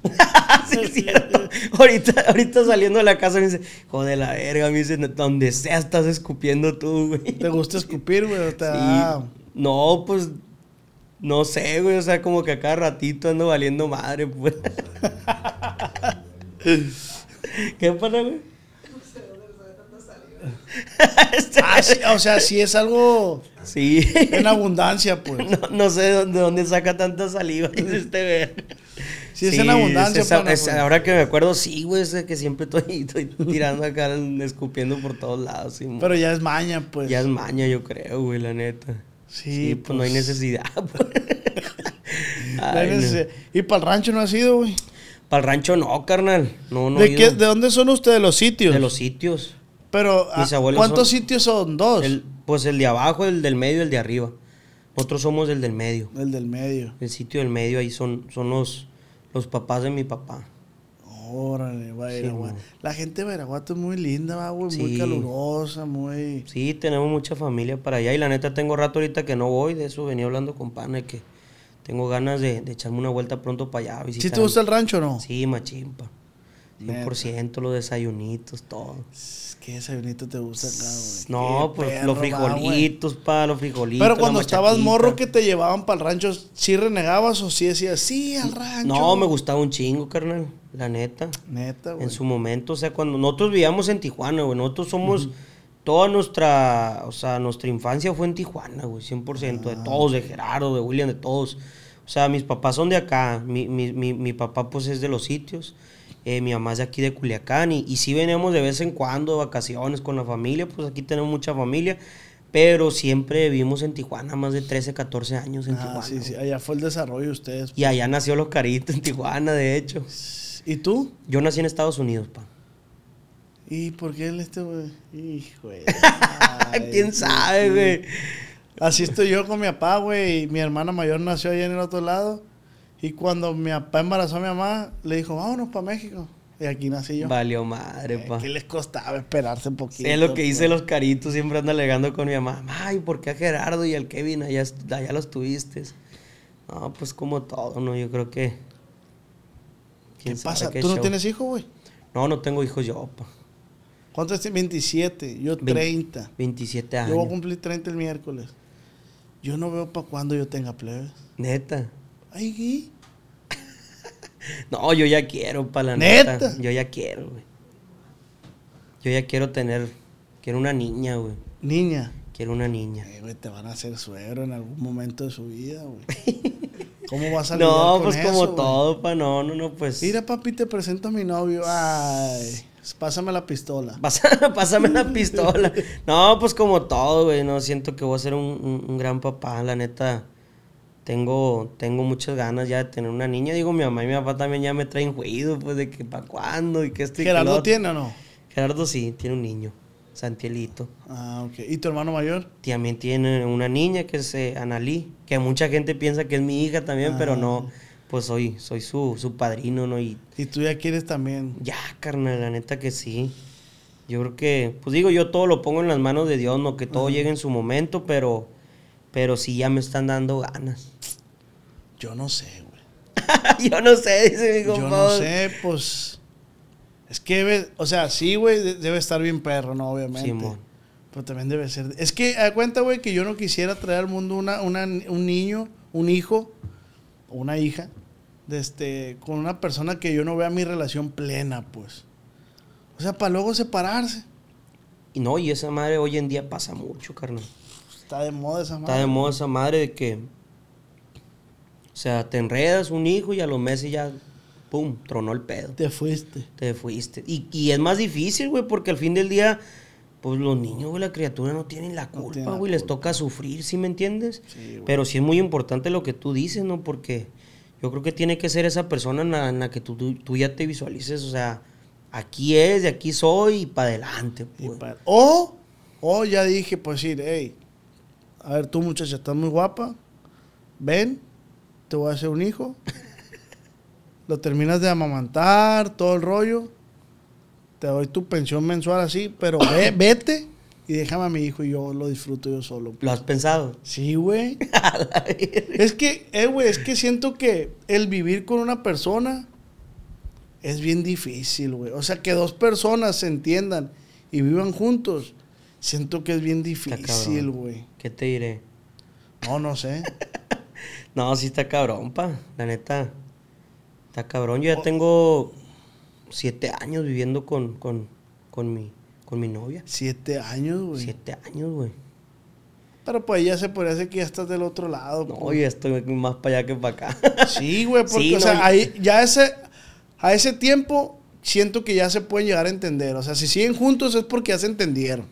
[LAUGHS] sí, es cierto. Ahorita, ahorita saliendo de la casa me dice, joder, la verga, me dice, donde sea estás escupiendo tú, güey. ¿Te gusta escupir, güey? o te Sí. No, pues, no sé, güey, o sea, como que a cada ratito ando valiendo madre, pues. [LAUGHS] ¿Qué pasa, güey? [LAUGHS] Este- Ah, sí, o sea, si es algo Sí. en abundancia, pues. [LAUGHS] No, no sé de dónde, dónde saca tanta saliva, [LAUGHS] este ver. Si es en abundancia, pana, es- pues. ahora que me acuerdo, sí, güey, es que siempre estoy, estoy tirando acá, escupiendo por todos lados. sí, Pero ya es maña, pues. ya es maña, yo creo, güey, la neta. Sí, pues, no hay pues. necesidad. pues. Necesidad. Y para el rancho no ha sido, güey. Para el rancho no, carnal. No, no. ¿De, qué. ¿De dónde son ustedes los sitios? De los sitios. Pero, ah, ¿cuántos son- sitios son? ¿Dos? El- pues el de abajo, el del medio y el de arriba. Nosotros somos el del medio. El del medio. El sitio del medio, ahí son, son los, los papás de mi papá. Órale, Bairaguato. mo. La gente de Bairaguato es muy linda, güey. Muy Sí. calurosa, muy... Sí, tenemos mucha familia para allá y la neta tengo rato ahorita que no voy, de eso venía hablando con Pana, que tengo ganas de, de echarme una vuelta pronto para allá. ¿Sí te gusta el rancho o no? Sí, machimpa. 100% los desayunitos, todo. ¿Qué desayunito te gusta acá, güey? No, pues perro, los va, frijolitos, pa, los frijolitos. Pero cuando estabas morro que te llevaban para el rancho, ¿sí renegabas o sí decías, sí, al rancho? No, me gustaba un chingo, carnal, la neta. Neta, güey. En su momento, o sea, cuando nosotros vivíamos en Tijuana, güey, nosotros somos, toda nuestra, o sea, nuestra infancia fue en Tijuana, güey, 100%, Ah. de todos, de Gerardo, de William, de todos. O sea, mis papás son de acá, mi, mi, mi, mi papá pues es de los sitios, eh, mi mamá es de aquí de Culiacán, y, y sí venimos de vez en cuando, de vacaciones con la familia, pues aquí tenemos mucha familia, pero siempre vivimos en Tijuana, más de 13, 14 años en Ah, Tijuana. sí, sí. Allá fue el desarrollo de ustedes. Y allá nació Los Caritos en Tijuana, de hecho. ¿Y tú? Yo nací en Estados Unidos, pa. ¿Y por qué él este, güey? Hijo de- [LAUGHS] Ay, ¿Quién sabe, güey? Así estoy yo con mi papá, güey. Y mi hermana mayor nació allá en el otro lado. Y cuando mi papá embarazó a mi mamá, le dijo, vámonos para México. Y aquí nací yo. Valió madre, Eh, pa. ¿Qué les costaba esperarse un poquito? Es lo que dice pues? los caritos, siempre anda alegando con mi mamá. Ay, ¿por qué a Gerardo y al Kevin allá, allá los tuviste? No, pues como todo, ¿no? Yo creo que... ¿Qué pasa? qué ¿Tú no tienes hijos, güey? No, no tengo hijos yo, pa. ¿Cuántos tienes? 27. Yo Vein- 30. 27 Yo voy a años. cumplir 30 el miércoles. Yo no veo para cuándo yo tenga plebes. Neta. Ay. [LAUGHS] No, yo ya quiero, pa, la ¿Neta? neta. Yo ya quiero, güey. Yo ya quiero tener... Quiero una niña, güey. Niña. Quiero una niña. Eh, güey, te van a hacer suegro en algún momento de su vida, güey. [LAUGHS] ¿Cómo vas a lidiar No, con pues eso, como güey? todo, pa, no, no, no, pues... Mira, papi, te presento a mi novio. Ay, pásame la pistola. [LAUGHS] Pasa- Pásame la pistola. No, pues como todo, güey. No siento que voy a ser un, un- un gran papá, la neta. Tengo, tengo muchas ganas ya de tener una niña. Digo, mi mamá y mi papá también ya me traen juido, pues de que para cuándo y que esto y que lo ¿Gerardo tiene o no? Gerardo sí, tiene un niño. Santielito. Ah, ok. ¿Y tu hermano mayor? También tiene una niña que es eh, Analí, que mucha gente piensa que es mi hija también, pero no. Ah. Pues soy, soy su, su padrino, ¿no? Y Y tú ya quieres también. ya, carnal, la neta que sí. Yo creo que, pues digo, yo todo lo pongo en las manos de Dios, no que todo llegue en su momento, pero, pero sí ya me están dando ganas. Yo no sé, güey. [LAUGHS] yo no sé, dice mi Yo compa. no sé, pues. Es que, o sea, sí, güey, de- debe estar bien perro, ¿no? Obviamente. Simón. Pero también debe ser. Es que, da cuenta, güey, que yo no quisiera traer al mundo una, una- un niño, un hijo, una hija, de este, con una persona que yo no vea mi relación plena, pues. O sea, para luego separarse. Y no, y esa madre hoy en día pasa mucho, carnal. Está de moda esa madre. Está de moda esa madre de que, o sea, te enredas un hijo y a los meses ya, pum, tronó el pedo. Te fuiste. Te fuiste. Y, y es más difícil, güey, porque al fin del día, pues los niños, güey, la criatura no tienen la culpa, tienen la güey, les toca sufrir, ¿sí me entiendes? Sí, güey. Pero sí es muy importante lo que tú dices, ¿no? Porque yo creo que tiene que ser esa persona en la, en la que tú, tú, tú ya te visualices, o sea, aquí es, de aquí soy y para adelante, Y pues. pa- O O ya dije, pues sí, hey, a ver, tú muchacha, estás muy guapa. Ven, te voy a hacer un hijo. Lo terminas de amamantar, todo el rollo. Te doy tu pensión mensual así, pero ve- [COUGHS] vete y déjame a mi hijo y yo lo disfruto yo solo. ¿Lo has pensado? Sí, güey. [LAUGHS] es que, eh, güey, es que siento que el vivir con una persona es bien difícil, güey. O sea, que dos personas se entiendan y vivan juntos, siento que es bien difícil, güey. ¿Qué te diré? No, no sé. [LAUGHS] No, sí está cabrón, pa. La neta. Está cabrón. Yo ya tengo siete años viviendo con, con, con, mi, con mi novia. Siete años, güey. Siete años, güey. Pero pues ya se podría decir que ya estás del otro lado. No, pues. yo estoy más para allá que para acá. [LAUGHS] Sí, güey, porque, Sí, o no, sea, ahí, ya ese, a ese tiempo siento que ya se pueden llegar a entender. O sea, si siguen juntos es porque ya se entendieron.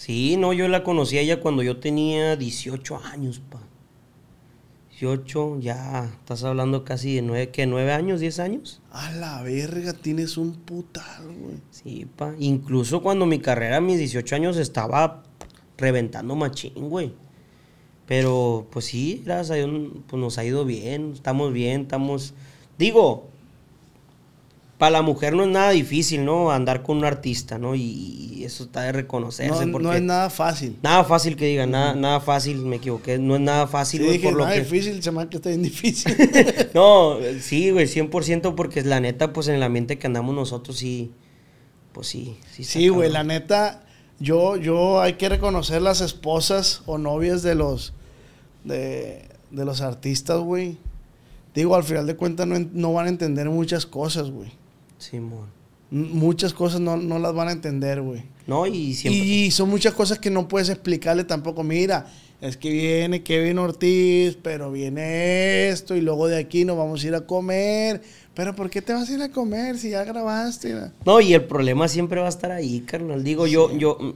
Sí, no, yo la conocí a ella cuando yo tenía 18 años, pa. 18, ya, estás hablando casi de nueve, ¿qué? ¿Nueve años, 10 años? A la verga, tienes un putal, güey. Sí, pa. Incluso cuando mi carrera a mis 18 años estaba reventando machín, güey. Pero, pues sí, gracias a Dios, pues nos ha ido bien, estamos bien, estamos... Digo, para la mujer no es nada difícil, ¿no? Andar con un artista, ¿no? Y, y eso está de reconocerse. No, porque no es nada fácil. Nada fácil que diga, nada, nada fácil, me equivoqué, no es nada fácil, Sí, güey, dije, por lo nada que... difícil, se me que está bien difícil. [LAUGHS] No, sí, güey, 100% porque la neta, pues en el ambiente que andamos nosotros sí, pues sí, sí. sí, güey, la neta, yo, yo hay que reconocer las esposas o novias de los, de, de los artistas, güey. Digo, al final de cuentas no, no van a entender muchas cosas, güey. Simón. Muchas cosas no, no las van a entender, güey. No, y siempre... Y son muchas cosas que no puedes explicarle tampoco. Mira, es que viene Kevin Ortiz, pero viene esto, y luego de aquí nos vamos a ir a comer. Pero ¿por qué te vas a ir a comer si ya grabaste? No, y el problema siempre va a estar ahí, carnal. Digo, yo, yo,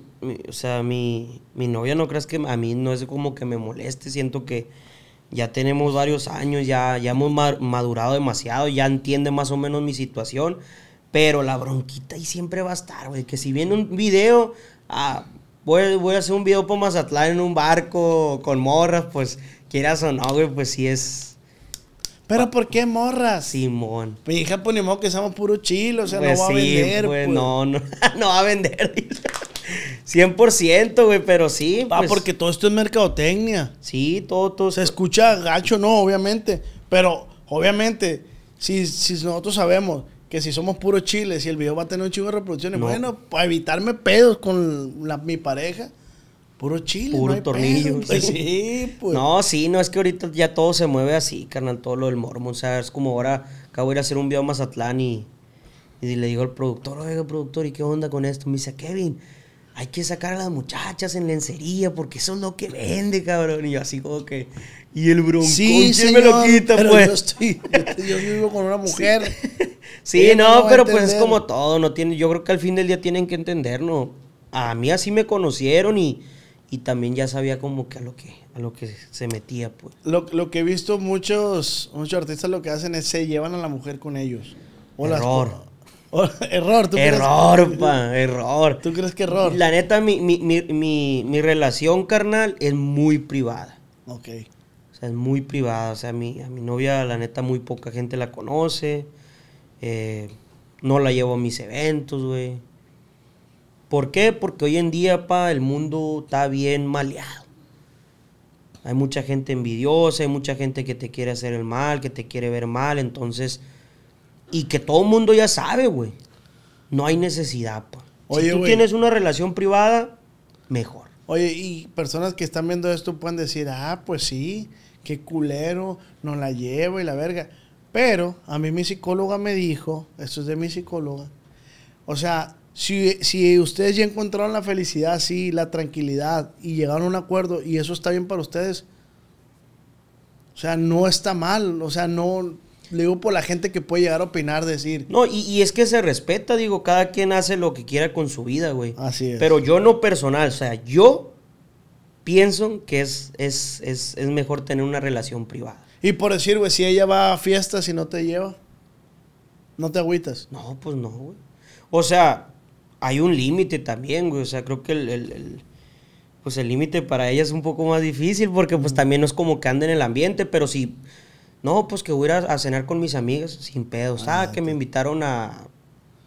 o sea, mi, mi novia no creas que a mí no es como que me moleste, siento que ya tenemos varios años, ya, ya hemos ma- madurado demasiado, ya entiende más o menos mi situación, pero la bronquita ahí siempre va a estar, güey, que si viene un video, ah, voy, voy a hacer un video por Mazatlán en un barco con morras, pues quieras o no, güey, pues sí es ¿Pero por qué morras? Simón. Mi hija, pues ni modo que seamos puro chilo, o sea, Pues no va a vender. pues, pues. no, no, [LAUGHS] no va a vender. 100%, güey, pero sí. Ah, pues, porque todo esto es mercadotecnia. Sí, todo, todo. Se escucha gacho, no, obviamente. Pero, obviamente, si, si nosotros sabemos que si somos puro chile, si el video va a tener un chingo de reproducciones, No. bueno, para evitarme pedos con la- mi pareja, puro chile. Puro no tornillo, pedo. Pues [LAUGHS] sí. sí, pues. No, sí, no, es que ahorita ya todo se mueve así, carnal, todo lo del mormon. O sea, es como ahora acabo de ir a hacer un video a Mazatlán y, y le digo al productor, oiga, productor, ¿y qué onda con esto? Me dice, Kevin, hay que sacar a las muchachas en lencería porque eso es lo que vende, cabrón. Y yo así como que, y el broncón, Sí, ¿quién me lo señor, quita, pero pues? Yo, estoy, yo, vivo con una [LAUGHS] mujer. Sí, Ella no pero pues es como todo, no tiene, yo creo que al fin del día tienen que entender, ¿no? A mí así me conocieron y, y también ya sabía como que a lo que, a lo que se metía, pues. Lo, lo que he visto muchos, muchos artistas lo que hacen es se llevan a la mujer con ellos. O las- [LAUGHS] Error. ¿tú crees? Error, pa, error. ¿Tú crees que error? La neta, mi, mi, mi, mi, mi relación carnal es muy privada. Ok. O sea, es muy privada. O sea, mi, a mi novia, la neta, muy poca gente la conoce. Eh, no la llevo a mis eventos, güey. ¿Por qué? Porque hoy en día, pa, el mundo está bien maleado. Hay mucha gente envidiosa, hay mucha gente que te quiere hacer el mal, que te quiere ver mal, entonces... Y que todo el mundo ya sabe, güey. No hay necesidad, pa. Oye, si tú tienes una relación privada, mejor. Oye, y personas que están viendo esto pueden decir, ah, pues sí, qué culero, no la llevo y la verga. Pero a mí mi psicóloga me dijo, esto es de mi psicóloga, o sea, si, si ustedes ya encontraron la felicidad, sí, la tranquilidad y llegaron a un acuerdo y eso está bien para ustedes, o sea, no está mal, o sea, no, le digo por la gente que puede llegar a opinar, decir, No, y, y es que se respeta, digo, cada quien hace lo que quiera con su vida, güey. así es. Pero yo no personal, o sea, yo pienso que es, es, es, es mejor tener una relación privada. y por decir, güey, si ella va a fiestas y no te lleva, no te agüitas. No, pues no, güey. O sea, hay un límite también, güey. O sea, creo que el, el- el- pues el límite para ella es un poco más difícil porque pues también no es como que ande en el ambiente, pero si, no, pues que voy a ir a, cenar con mis amigas sin pedos. Ah, que me invitaron a,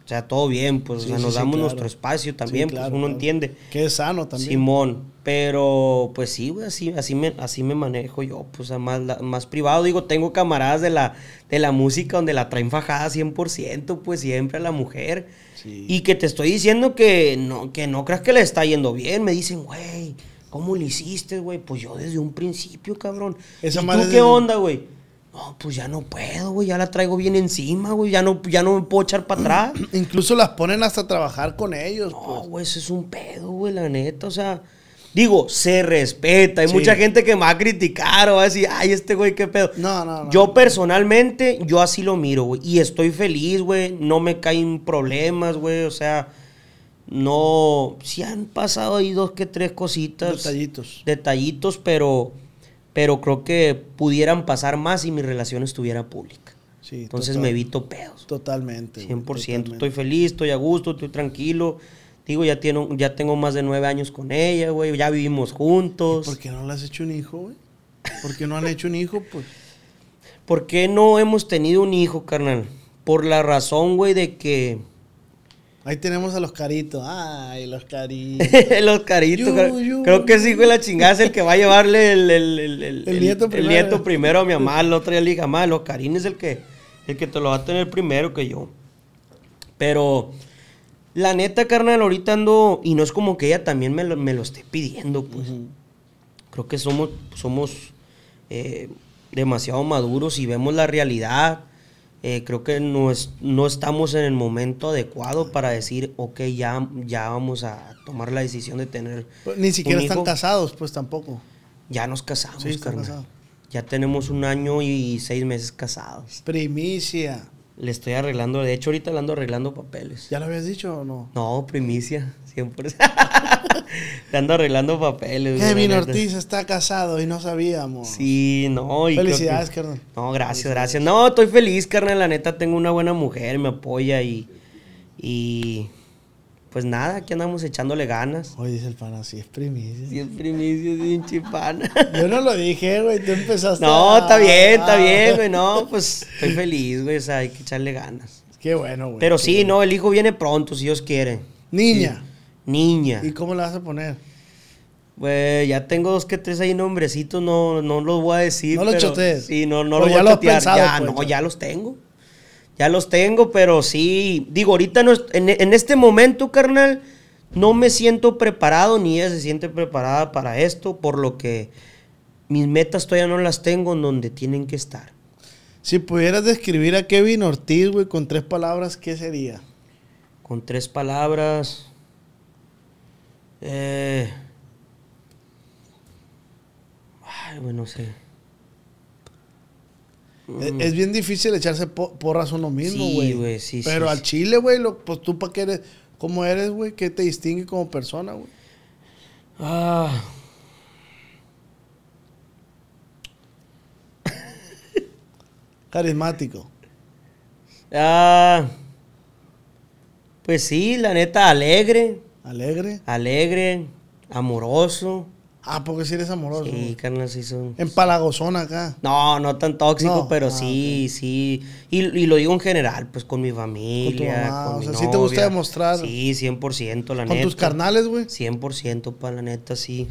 o sea, todo bien, pues Sí, o sea, nos sí, damos claro. nuestro espacio también, Sí, pues uno claro. entiende. Que es sano también. Simón, pero pues sí, güey, así, así, me, así me manejo yo, pues más, la- más privado. Digo, tengo camaradas de la, de la música donde la traen fajada 100%, pues siempre a la mujer. Y que te estoy diciendo que no, que no creas que le está yendo bien. Me dicen, güey, ¿cómo le hiciste, güey? Pues yo desde un principio, cabrón. Esa ¿Y tú qué onda, güey? No, pues ya no puedo, güey, ya la traigo bien encima, güey, ya no, ya no me puedo echar para atrás. [CLEARS THROAT] Incluso las ponen hasta trabajar con ellos. No, pues. güey, eso es un pedo, güey, la neta. O sea, digo, se respeta. Hay Sí. mucha gente que me va a criticar o va a decir, ay, este güey, qué pedo. No, no, no. Yo personalmente, yo así lo miro, güey. Y estoy feliz, güey. No me caen problemas, güey. O sea, no. Sí han pasado ahí dos que tres cositas. Detallitos. Detallitos, pero. Pero creo que pudieran pasar más si mi relación estuviera pública. Sí, Entonces total- me evito pedos. Totalmente. güey, 100%. totalmente. Estoy feliz, estoy a gusto, estoy tranquilo. Digo, ya, tiene, ya tengo más de nueve años con ella, güey. Ya vivimos juntos. ¿Por qué no le has hecho un hijo, güey? ¿Por qué no han hecho un hijo? Pues ¿Por qué no hemos tenido un hijo, carnal? Por la razón, güey, de que... ahí tenemos a los caritos. Ay, los caritos. [LAUGHS] Los caritos. Creo, que sí, güey, la chingada es el que va a llevarle el, el- el- nieto el primero. nieto primero a mi mamá. El otro día le dije, mamá, los carines es el que, el que te lo va a tener primero que yo. Pero la neta, carnal, ahorita ando... Y no es como que ella también me lo, me lo esté pidiendo, pues. Creo que somos, somos eh, demasiado maduros y vemos la realidad. Eh, creo que no, es- no estamos en el momento adecuado para decir, ok, ya, ya vamos a tomar la decisión de tener. Pues, Ni siquiera un están casados, pues tampoco. Ya nos casamos, Sí, carnal. Ya tenemos un año y seis meses casados. Primicia. Le estoy arreglando, de hecho, ahorita le ando arreglando papeles. ¿Ya lo habías dicho o no? No, primicia, 100%. [LAUGHS] le ando arreglando papeles. Kevin. Ortiz está casado y no sabíamos. Sí, no. y que- Felicidades, carnal. No, gracias, gracias. No, estoy feliz, carnal. La neta, tengo una buena mujer, me apoya y. Y. Pues nada, aquí andamos echándole ganas. Oye, dice el pana, sí es primicia. Sí, es primicia, es bien chipana. Yo no lo dije, güey, tú empezaste No, a- está bien, está bien, güey. No, pues estoy feliz, güey. O sea, hay que echarle ganas. Qué bueno, güey. Pero sí, bueno. no, el hijo viene pronto, si Dios quiere. Niña. Niña. ¿Y cómo la vas a poner? Güey, ya tengo dos que tres ahí nombrecitos, no, no los voy a decir. No los pero- chotees. Sí, no, no O los ya voy a chotear. pensado, ya, pues, no, ya los tengo. Ya los tengo, pero sí. Digo, ahorita no, en, en este momento, carnal, no me siento preparado, ni ella se siente preparada para esto, por lo que mis metas todavía no las tengo en donde tienen que estar. Si pudieras describir a Kevin Ortiz, güey, con tres palabras, ¿qué sería? Con tres palabras. Eh. Ay, güey, no sé. Es, es bien difícil echarse po- porras a uno mismo, Mm. Sí, güey. güey, sí, Pero sí, al sí. chile, güey, pues tú para qué eres, cómo eres, güey, qué te distingue como persona, güey. Ah. [LAUGHS] Carismático. Ah. Pues sí, la neta, alegre. Alegre. Alegre. Amoroso. Ah, porque si eres amoroso. Sí, güey. carnal, sí son. Empalagosón acá. No, no tan tóxico, No, pero ah, sí, sí. Y, y lo digo en general, pues con mi familia. mamá, con o mi sea, ¿sí te gusta demostrar? Sí, 100%, la Con neta. tus carnales, güey. 100% para la neta, sí.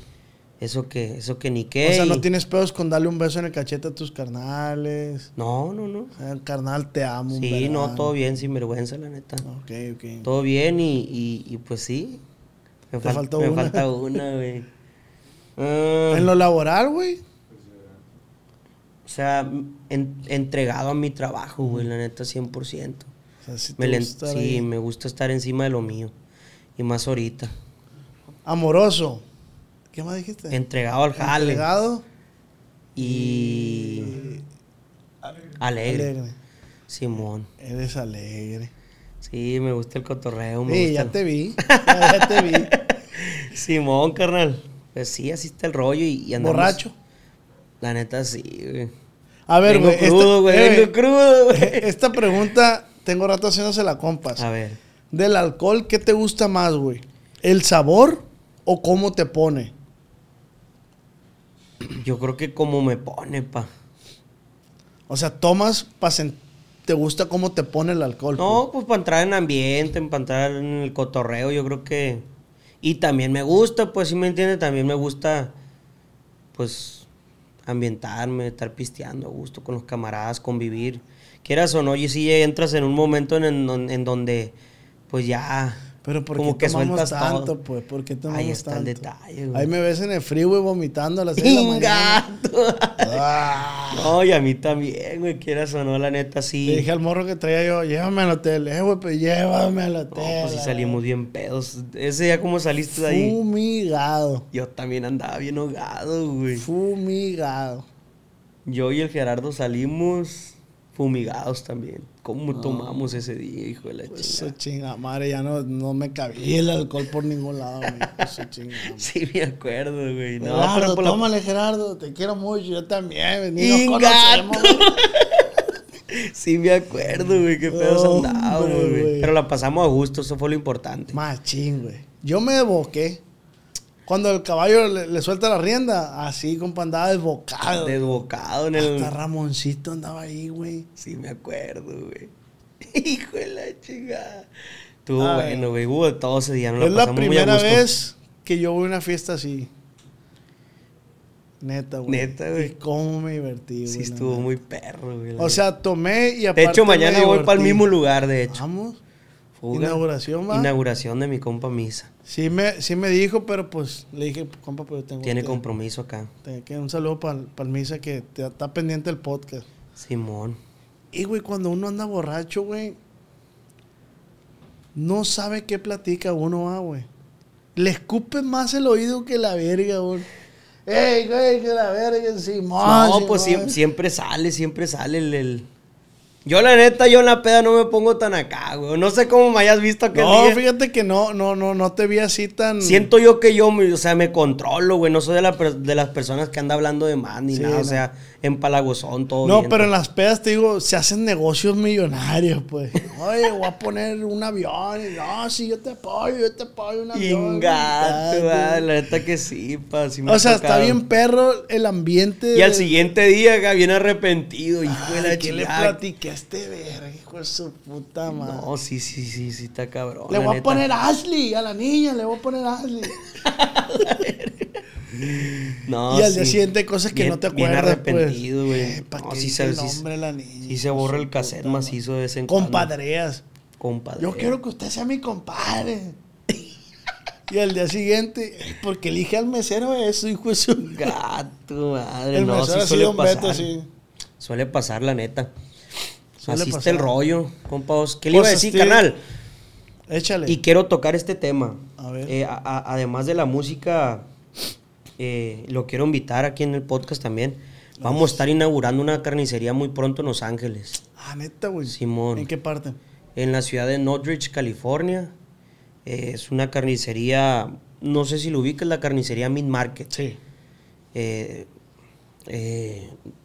Eso que, eso que ni qué. O sea, no tienes pedos con darle un beso en el cachete a tus carnales. No, no, no. O sea, carnal, te amo. Sí, no, todo bien, sin vergüenza, la neta. Ok, ok. Todo bien y, y, y pues sí. Me, fal- faltó me una. falta [LAUGHS] una, güey. Ah, En lo laboral, güey. o sea, en- entregado a mi trabajo, güey, la neta, 100%. O sea, sí, te Me gusta estar sí, ahí. me gusta estar encima de lo mío. Y más ahorita. Amoroso. ¿Qué más dijiste? Entregado al jale. Entregado. Y... Alegre. Alegre. Simón. Eres alegre. Sí, me gusta el cotorreo. Me Sí, gusta ya el- te vi. [LAUGHS] Ya, ya te vi. Simón, carnal. Pues sí, así está el rollo y, y andamos- Borracho. La neta, sí, güey. A ver, güey. crudo, esta- güey, eh, vengo crudo, güey. Esta pregunta, tengo rato haciéndose la compas. A ver. Del alcohol, ¿qué te gusta más, güey? ¿El sabor o cómo te pone? Yo creo que como me pone, pa. O sea, tomas para ¿Te gusta cómo te pone el alcohol? No, pues para entrar en ambiente, para entrar en el cotorreo, yo creo que... Y también me gusta, pues, si me entiendes, también me gusta, pues, ambientarme, estar pisteando a gusto con los camaradas, convivir. Quieras o no, y si entras en un momento en, en donde, pues ya pero ¿por qué que tomamos tanto, pues? ¿Por qué tomamos Ahí está tanto? el detalle, güey. Ahí me ves en el freeway vomitando a las 6 de la mañana. Ah. No, y a mí también, güey, quieras o no, la neta, sí. Le dije al morro que traía yo, llévame al hotel. Eh, güey, pues llévame al hotel. No, pues sí salimos bien pedos. Ese día, ¿cómo saliste de ahí? Fumigado. Yo también andaba bien ahogado, güey. Fumigado. Yo y el Gerardo salimos fumigados también. ¿Cómo tomamos ese día, hijo de la pues Eso chinga madre, ya no, no me cabía el alcohol por ningún lado, Eso chinga [LAUGHS] Sí, me acuerdo, güey. No, Gerardo, pero tómale, Gerardo, te quiero mucho, yo también, ni nos conocemos, [LAUGHS] Sí, me acuerdo, güey, qué pedos andábamos, güey. Pero la pasamos a gusto, eso fue lo importante. Machín, güey. Yo me evoqué. Cuando el caballo le, suelta la rienda, así, compa, andaba desbocado. Desbocado en el. Hasta Ramoncito andaba ahí, güey. Sí, me acuerdo, güey. [LAUGHS] Hijo de la chingada. Estuvo bueno, güey. Hubo de todo ese día. No es la primera vez que yo voy a una fiesta así. Neta, güey. Neta, güey. Y cómo me divertí, güey. Sí, estuvo muy perro, güey. O sea, tomé y aparte. De hecho, mañana voy para el mismo lugar, de hecho. Vamos. Inauguración, ¿va? Inauguración de mi compa Misa. Sí me, sí me dijo, pero pues le dije, compa, pero tengo Tiene compromiso acá. que un saludo para el Misa que está pendiente del podcast. Simón. Y, güey, cuando uno anda borracho, güey, no sabe qué platica uno, va, güey. Le escupe más el oído que la verga, güey. ¡Ey, güey, que la verga, Simón! No, pues siempre, sale, siempre sale el yo la neta, yo en la peda no me pongo tan acá, güey. No sé cómo me hayas visto aquel no, No, fíjate que no, no, no, no te vi así tan... Siento yo que yo, o sea, me controlo, güey. No soy de, la, de las personas que anda hablando de más ni nada. O sea, en palagozón, todo No, pero en las pedas, te digo, se hacen negocios millonarios, pues. Oye, voy a poner un avión. Y, no, sí, yo te apoyo, yo te apoyo un avión. Ingato, la neta que sí, pa. o sea, está bien perro el ambiente. Y al siguiente día, acá, bien arrepentido, hijo de la ¿qué le platiqué este verga, hijo de su puta madre? No, sí, sí, sí, sí, está cabrón. Le voy a poner Ashley, a la niña, le voy a poner Ashley. [LAUGHS] No, y al día siguiente cosas que no te acuerdas. Bien arrepentido, güey. Eh, ¿Para no, sí se, el nombre de la niña? Sí se borra el cassette macizo de ese Compadreas. Yo quiero que usted sea mi compadre. y al día siguiente, porque elige al mesero eso, hijo de su gato, madre. El no, mesero sí suele pasar. sí. Suele pasar, la neta. Así está el rollo, compa. ¿Qué le iba a decir, canal? Échale. Y quiero tocar este tema. A ver. Eh, además de la música eh, lo quiero invitar aquí en el podcast también. Vamos a estar inaugurando una carnicería muy pronto en Los Ángeles. Ah, neta, güey. Simón. ¿En qué parte? En la ciudad de Northridge, California. Eh, es una carnicería, no sé si lo ubicas, la carnicería Mid Market. Sí.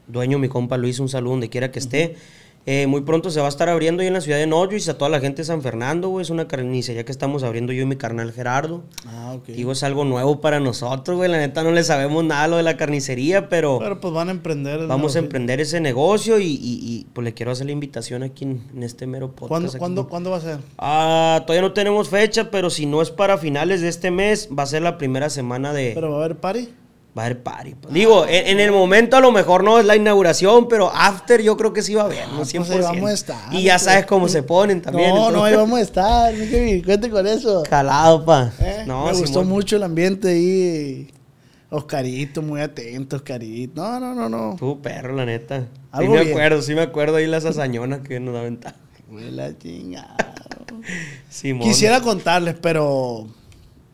Dueño, mi compa Luis, un saludo donde quiera que esté. Eh, muy pronto se va a estar abriendo ahí en la ciudad de Norwich a toda la gente de San Fernando, güey. Es una carnicería que estamos abriendo yo y mi carnal Gerardo. Ah, ok. Digo, es algo nuevo para nosotros, güey. La neta no le sabemos nada lo de la carnicería, pero... Pero pues van a emprender. Vamos a emprender ese negocio y, pues le quiero hacer la invitación aquí en, este mero podcast. ¿Cuándo, va a ser? Ah, todavía no tenemos fecha, pero si no es para finales de este mes, va a ser la primera semana de... ¿Pero va a haber party? Va a haber party. Pues. Digo, en, el momento a lo mejor no es la inauguración, pero after yo creo que sí va a haber, ¿no? 100%. Pues vamos a estar. Y ya sabes cómo se ponen también. No, no, ahí vamos a estar. Cuente con eso. Calado, pa. Eh, no, me gustó mucho el ambiente ahí. Oscarito, muy atento, Oscarito. No, no, no, no. Tu perro, la neta. sí me acuerdo, sí me acuerdo ahí las hazañonas que nos da ventaja. la chingada. [LAUGHS] Quisiera contarles, pero...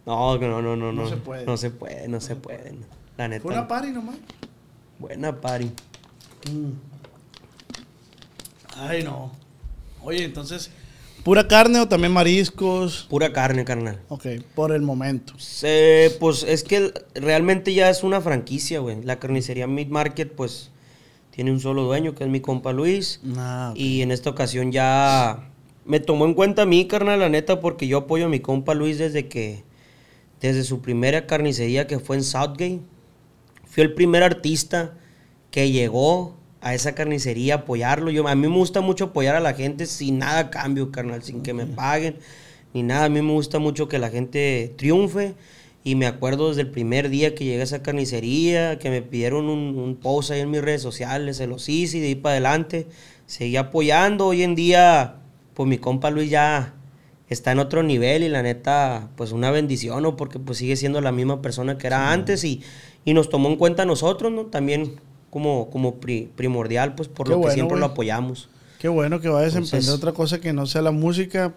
No, no, no, no. No se puede. No se puede, no se puede. La neta. Fue una party nomás. Buena party. Mm. Ay, no. Oye, entonces, ¿pura carne o también mariscos? Pura carne, carnal. Ok, por el momento. pues es que realmente ya es una franquicia, güey. La carnicería Meat Market, pues, tiene un solo dueño, que es mi compa Luis. Ah, y en esta ocasión ya me tomó en cuenta a mí, carnal, la neta, porque yo apoyo a mi compa Luis desde que, desde su primera carnicería que fue en Southgate fui el primer artista que llegó a esa carnicería a apoyarlo. Yo, a mí me gusta mucho apoyar a la gente sin nada a cambio, carnal, sin que me paguen ni nada. A mí me gusta mucho que la gente triunfe. Y me acuerdo desde el primer día que llegué a esa carnicería, que me pidieron un, un post ahí en mis redes sociales, se los hice y de ahí para adelante seguí apoyando. Hoy en día, pues mi compa Luis ya está en otro nivel y la neta, pues una bendición, ¿no? Porque pues sigue siendo la misma persona que era antes y, y nos tomó en cuenta nosotros, ¿no? También como, como pri- primordial, pues por Qué lo que siempre lo apoyamos. Qué bueno que vayas a emprender otra cosa que no sea la música.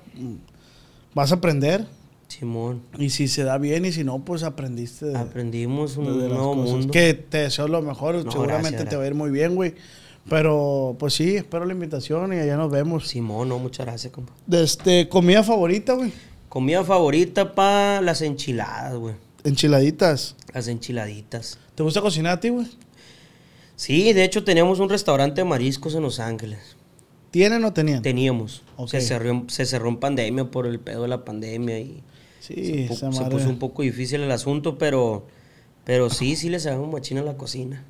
Vas a aprender. Simón, Y si se da bien y si no, pues aprendiste de, aprendimos un de nuevo cosas. mundo. Que te deseo lo mejor. No, Seguramente gracias, te va a ir muy bien, güey. Pero, pues sí, espero la invitación y allá nos vemos. Simón, no, muchas gracias, compa. Este, comida favorita, güey. Comida favorita pa las enchiladas, güey. Enchiladitas. Las enchiladitas. ¿Te gusta cocinar a ti, güey? Sí, de hecho teníamos un restaurante de mariscos en Los Ángeles. ¿Tienen o tenían? Teníamos. Ok. Se, cerró, en- se cerró en pandemia por el pedo de la pandemia y sí, se, puso un poco difícil el asunto, pero, pero sí, sí le sabemos machina a la cocina.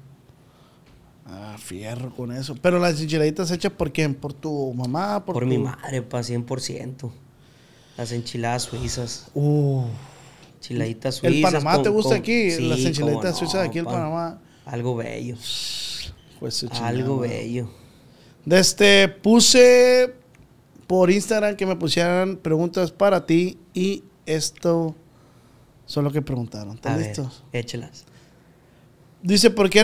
Ah, fierro con eso. Pero las enchiladitas hechas por quién? ¿Por tu mamá? ¿Por, Por, tu- mi madre, pa, 100%. Las enchiladas suizas. Uh, Enchiladitas suizas. ¿El Panamá con- te gusta con- aquí? sí, las enchiladitas no, suizas de aquí, el pa. Panamá. Algo bello. Pues Algo bello. Desde este, puse por Instagram que me pusieran preguntas para ti y esto son lo que preguntaron. ¿Están ver, listos? échelas. Dice, ¿por qué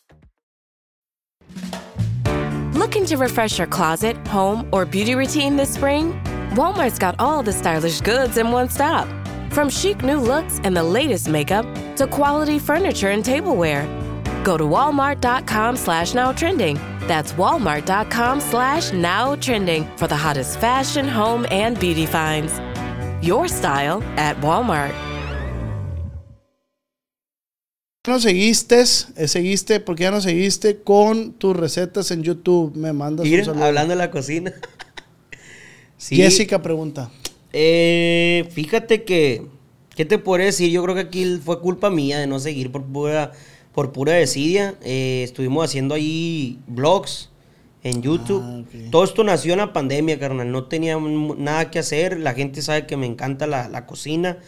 Looking to refresh your closet, home, or beauty routine this spring? Walmart's got all the stylish goods in one stop. From chic new looks and the latest makeup to quality furniture and tableware. Go to walmart.com slash now trending. That's walmart.com slash now trending for the hottest fashion, home, and beauty finds. Your style at Walmart. No seguiste? Seguiste, ¿por qué ya no seguiste con tus recetas en YouTube? Me mandas un Mira, saludo. hablando de la cocina. [LAUGHS] Sí, Jessica pregunta. Eh, fíjate que, ¿qué te puedo decir? Yo creo que aquí fue culpa mía de no seguir por pura, por pura desidia. Eh, estuvimos haciendo ahí vlogs en YouTube. Ah, ok. Todo esto nació en la pandemia, carnal. No tenía nada que hacer. La gente sabe que me encanta la, la cocina.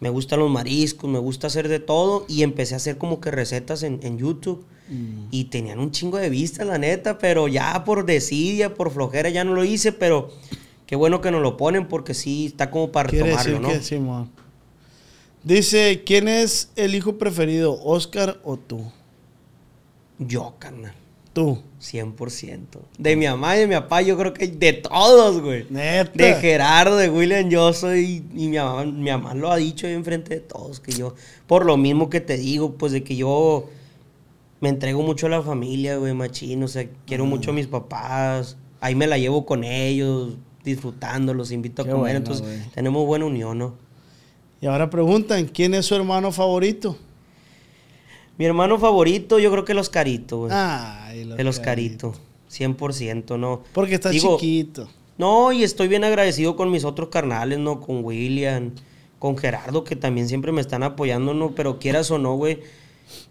Me gustan los mariscos, me gusta hacer de todo. Y empecé a hacer como que recetas en, en YouTube. Mm. Y tenían un chingo de vistas, la neta. Pero ya por desidia, por flojera, ya no lo hice. Pero qué bueno que nos lo ponen porque sí está como para Quiere retomarlo, decir ¿no? que Simón. Dice, ¿quién es el hijo preferido, Oscar o tú? Yo, carnal. Tú. 100%. De mi mamá y de mi papá, yo creo que de todos, güey. Neta. De Gerardo, de William, yo soy. Y mi mamá, mi mamá lo ha dicho ahí enfrente de todos, que yo. Por lo mismo que te digo, pues de que yo me entrego mucho a la familia, güey, machín. O sea, quiero Mm. mucho a mis papás. Ahí me la llevo con ellos, disfrutando, los invito a comer. bueno, entonces, güey. tenemos buena unión, ¿no? Y ahora preguntan, ¿quién es su hermano favorito? Mi hermano favorito, yo creo que el Oscarito, güey. Ay, el el Oscarito. 100%, ¿no? Porque está Digo, chiquito. No, y estoy bien agradecido con mis otros carnales, ¿no? Con William, con Gerardo, que también siempre me están apoyando, ¿no? Pero quieras o no, güey.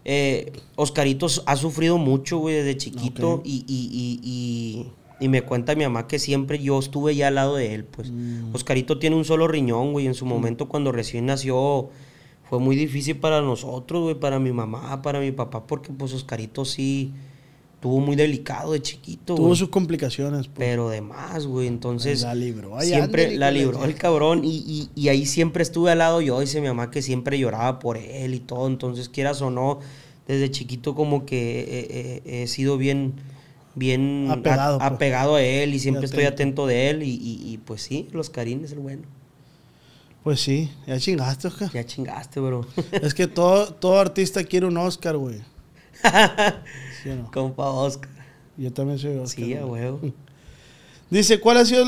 eh, Oscarito ha sufrido mucho, güey, desde chiquito. Y, y, y- y me cuenta mi mamá que siempre yo estuve ya al lado de él, pues. Mm. Oscarito tiene un solo riñón, güey. En su momento, cuando recién nació, fue muy difícil para nosotros, güey, para mi mamá, para mi papá, porque pues Oscarito sí tuvo muy delicado de chiquito. Tuvo sus complicaciones. pues. Pero de más, güey. Entonces. La libró. Ay, Siempre la libró el cabrón. Y, y- y ahí siempre estuve al lado yo. Dice mi mamá que siempre lloraba por él y todo. Entonces, quieras o no, desde chiquito como que eh, eh, he sido bien. Bien Apegado, pues. apegado a él y siempre estoy atento. atento de él. Y, y- y, pues sí, los carines, el bueno. Pues sí, ya chingaste, Oscar. Ya chingaste, bro. [LAUGHS] Es que todo, todo artista quiere un Oscar, güey. [LAUGHS] ¿Sí no? Compa Oscar. Yo también soy Oscar. Sí, a huevo. [LAUGHS] Dice, ¿cuál ha sido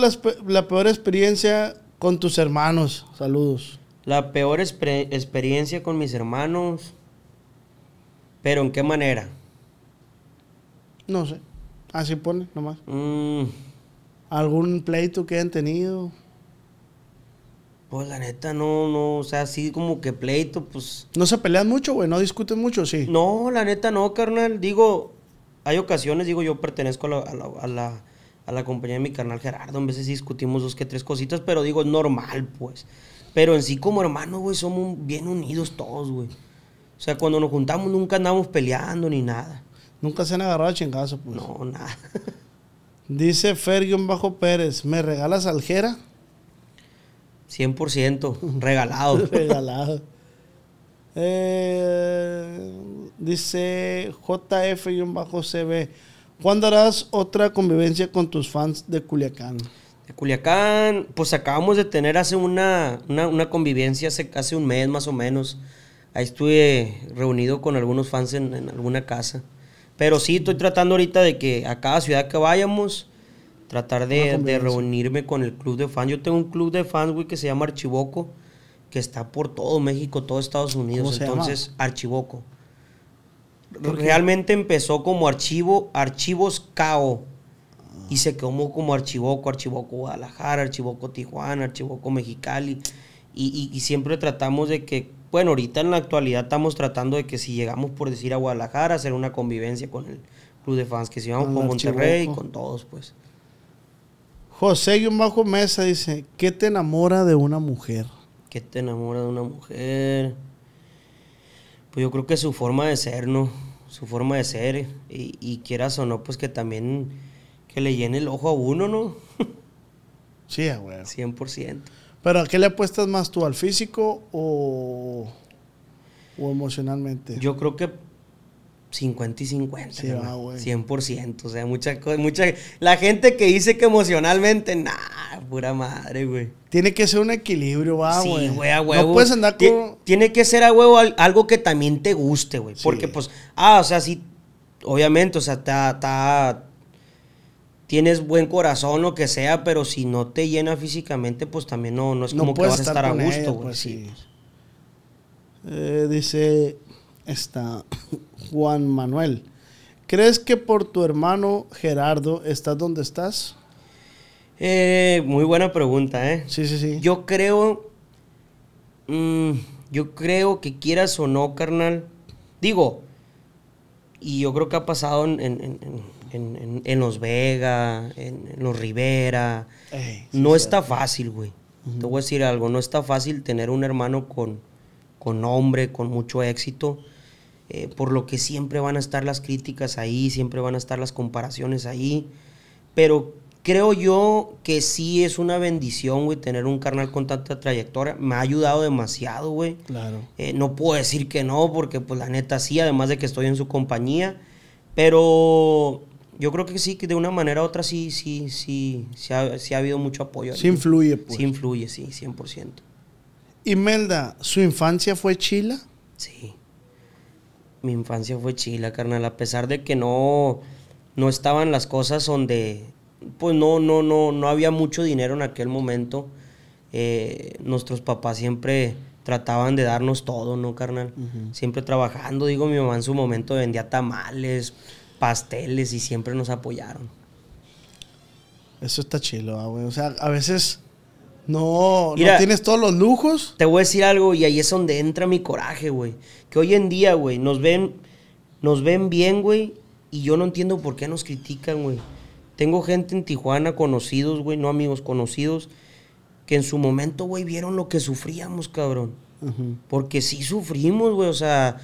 la, peor experiencia con tus hermanos? Saludos. La peor experiencia con mis hermanos. Pero ¿en qué manera? No sé. Así pone, nomás. Mm, ¿Algún pleito que hayan tenido? Pues la neta, no, no, o sea, así como que pleito, pues. ¿No se pelean mucho, güey? ¿No discuten mucho? Sí. No, la neta no, carnal. Digo, hay ocasiones, digo, yo pertenezco a la, a la, a la, a la compañía de mi carnal Gerardo. A veces discutimos dos que tres cositas, pero digo, es normal, pues. Pero en sí, como hermanos, güey, somos bien unidos todos, güey. O sea, cuando nos juntamos nunca andamos peleando ni nada. Nunca se han agarrado a chingazo, pues. No, nada. [LAUGHS] Dice Fer-Bajo Pérez, ¿me regalas aljera? 100% regalado. [LAUGHS] Regalado. Eh, dice JF-CB, ¿cuándo harás otra convivencia con tus fans de Culiacán? De Culiacán, pues acabamos de tener hace una, una, una convivencia, hace, hace un mes más o menos. Ahí estuve reunido con algunos fans en, en alguna casa. Pero sí, estoy tratando ahorita de que a cada ciudad que vayamos, tratar de, reunirme con el club de fans. Yo tengo un club de fans, güey, que se llama Archivoco, que está por todo México, todo Estados Unidos. ¿Cómo se llama? Entonces, Archivoco. Realmente empezó como archivo, archivos KO. Y se quedó como- Archivoco, Archivoco Guadalajara, Archivoco Tijuana, Archivoco Mexicali. Y, y- y siempre tratamos de que, bueno, ahorita en la actualidad estamos tratando de que si llegamos por decir a Guadalajara, hacer una convivencia con el club de fans, que si vamos Con con Monterrey, Archivoco. con todos, pues. José-Mesa dice, ¿qué te enamora de una mujer? ¿Qué te enamora de una mujer? Pues yo creo que su forma de ser, ¿no? Su forma de ser. Y, y quieras o no, pues que también que le llene el ojo a uno, ¿no? [LAUGHS] Sí, güey. 100%. ¿Pero a qué le apuestas más tú, al físico o, o emocionalmente? Yo creo que 50 y 50. Sí, va, güey. 100%. O sea, mucha, co- mucha... La gente que dice que emocionalmente, nah, pura madre, güey. Tiene que ser un equilibrio, va, Sí, güey. güey, a huevo. No puedes andar con... Tiene que ser a huevo al- algo que también te guste, güey. Porque, pues, ah, o sea, sí, obviamente, o sea, está, está- tienes buen corazón, lo que sea, pero si no te llena físicamente, pues también no, no es No como que vas a estar a gusto, ella, güey. pues, sí. Eh, dice está Juan Manuel. ¿Crees que por tu hermano Gerardo estás donde estás? Eh, muy buena pregunta, ¿eh? Sí, sí, sí. Yo creo. mm, yo creo que quieras o no, carnal. Digo, y yo creo que ha pasado en, en, Los Vega, en, Los Rivera. Ey, sí, no sí, está fácil, güey. Te voy a decir algo. No está fácil tener un hermano con, con nombre, con mucho éxito. Eh, por lo que siempre van a estar las críticas ahí, siempre van a estar las comparaciones ahí. Pero creo yo que sí es una bendición, güey, tener un carnal con tanta trayectoria. Me ha ayudado demasiado, güey. Claro. Eh, no puedo decir que no, porque pues la neta sí, además de que estoy en su compañía. Pero yo creo que sí, que de una manera u otra sí, sí, sí, sí ha, sí ha habido mucho apoyo. Sí influye, pues. Sí influye, sí, 100%. Imelda, ¿su infancia fue chila? Sí. Mi infancia fue chila, carnal. A pesar de que no, no estaban las cosas donde, pues no, no, no, no había mucho dinero en aquel momento. eh, nuestros papás siempre trataban de darnos todo, ¿no, carnal? Siempre trabajando. Digo, mi mamá en su momento vendía tamales, pasteles y siempre nos apoyaron. Eso está chilo, ah, güey. O sea, a veces no, Mira, no tienes todos los lujos. Te voy a decir algo y ahí es donde entra mi coraje, güey. Que hoy en día, güey, nos ven, nos ven bien, güey, y yo no entiendo por qué nos critican, güey. Tengo gente en Tijuana, conocidos, güey, no amigos, conocidos, que en su momento, güey, vieron lo que sufríamos, cabrón. Porque sí sufrimos, güey, o sea,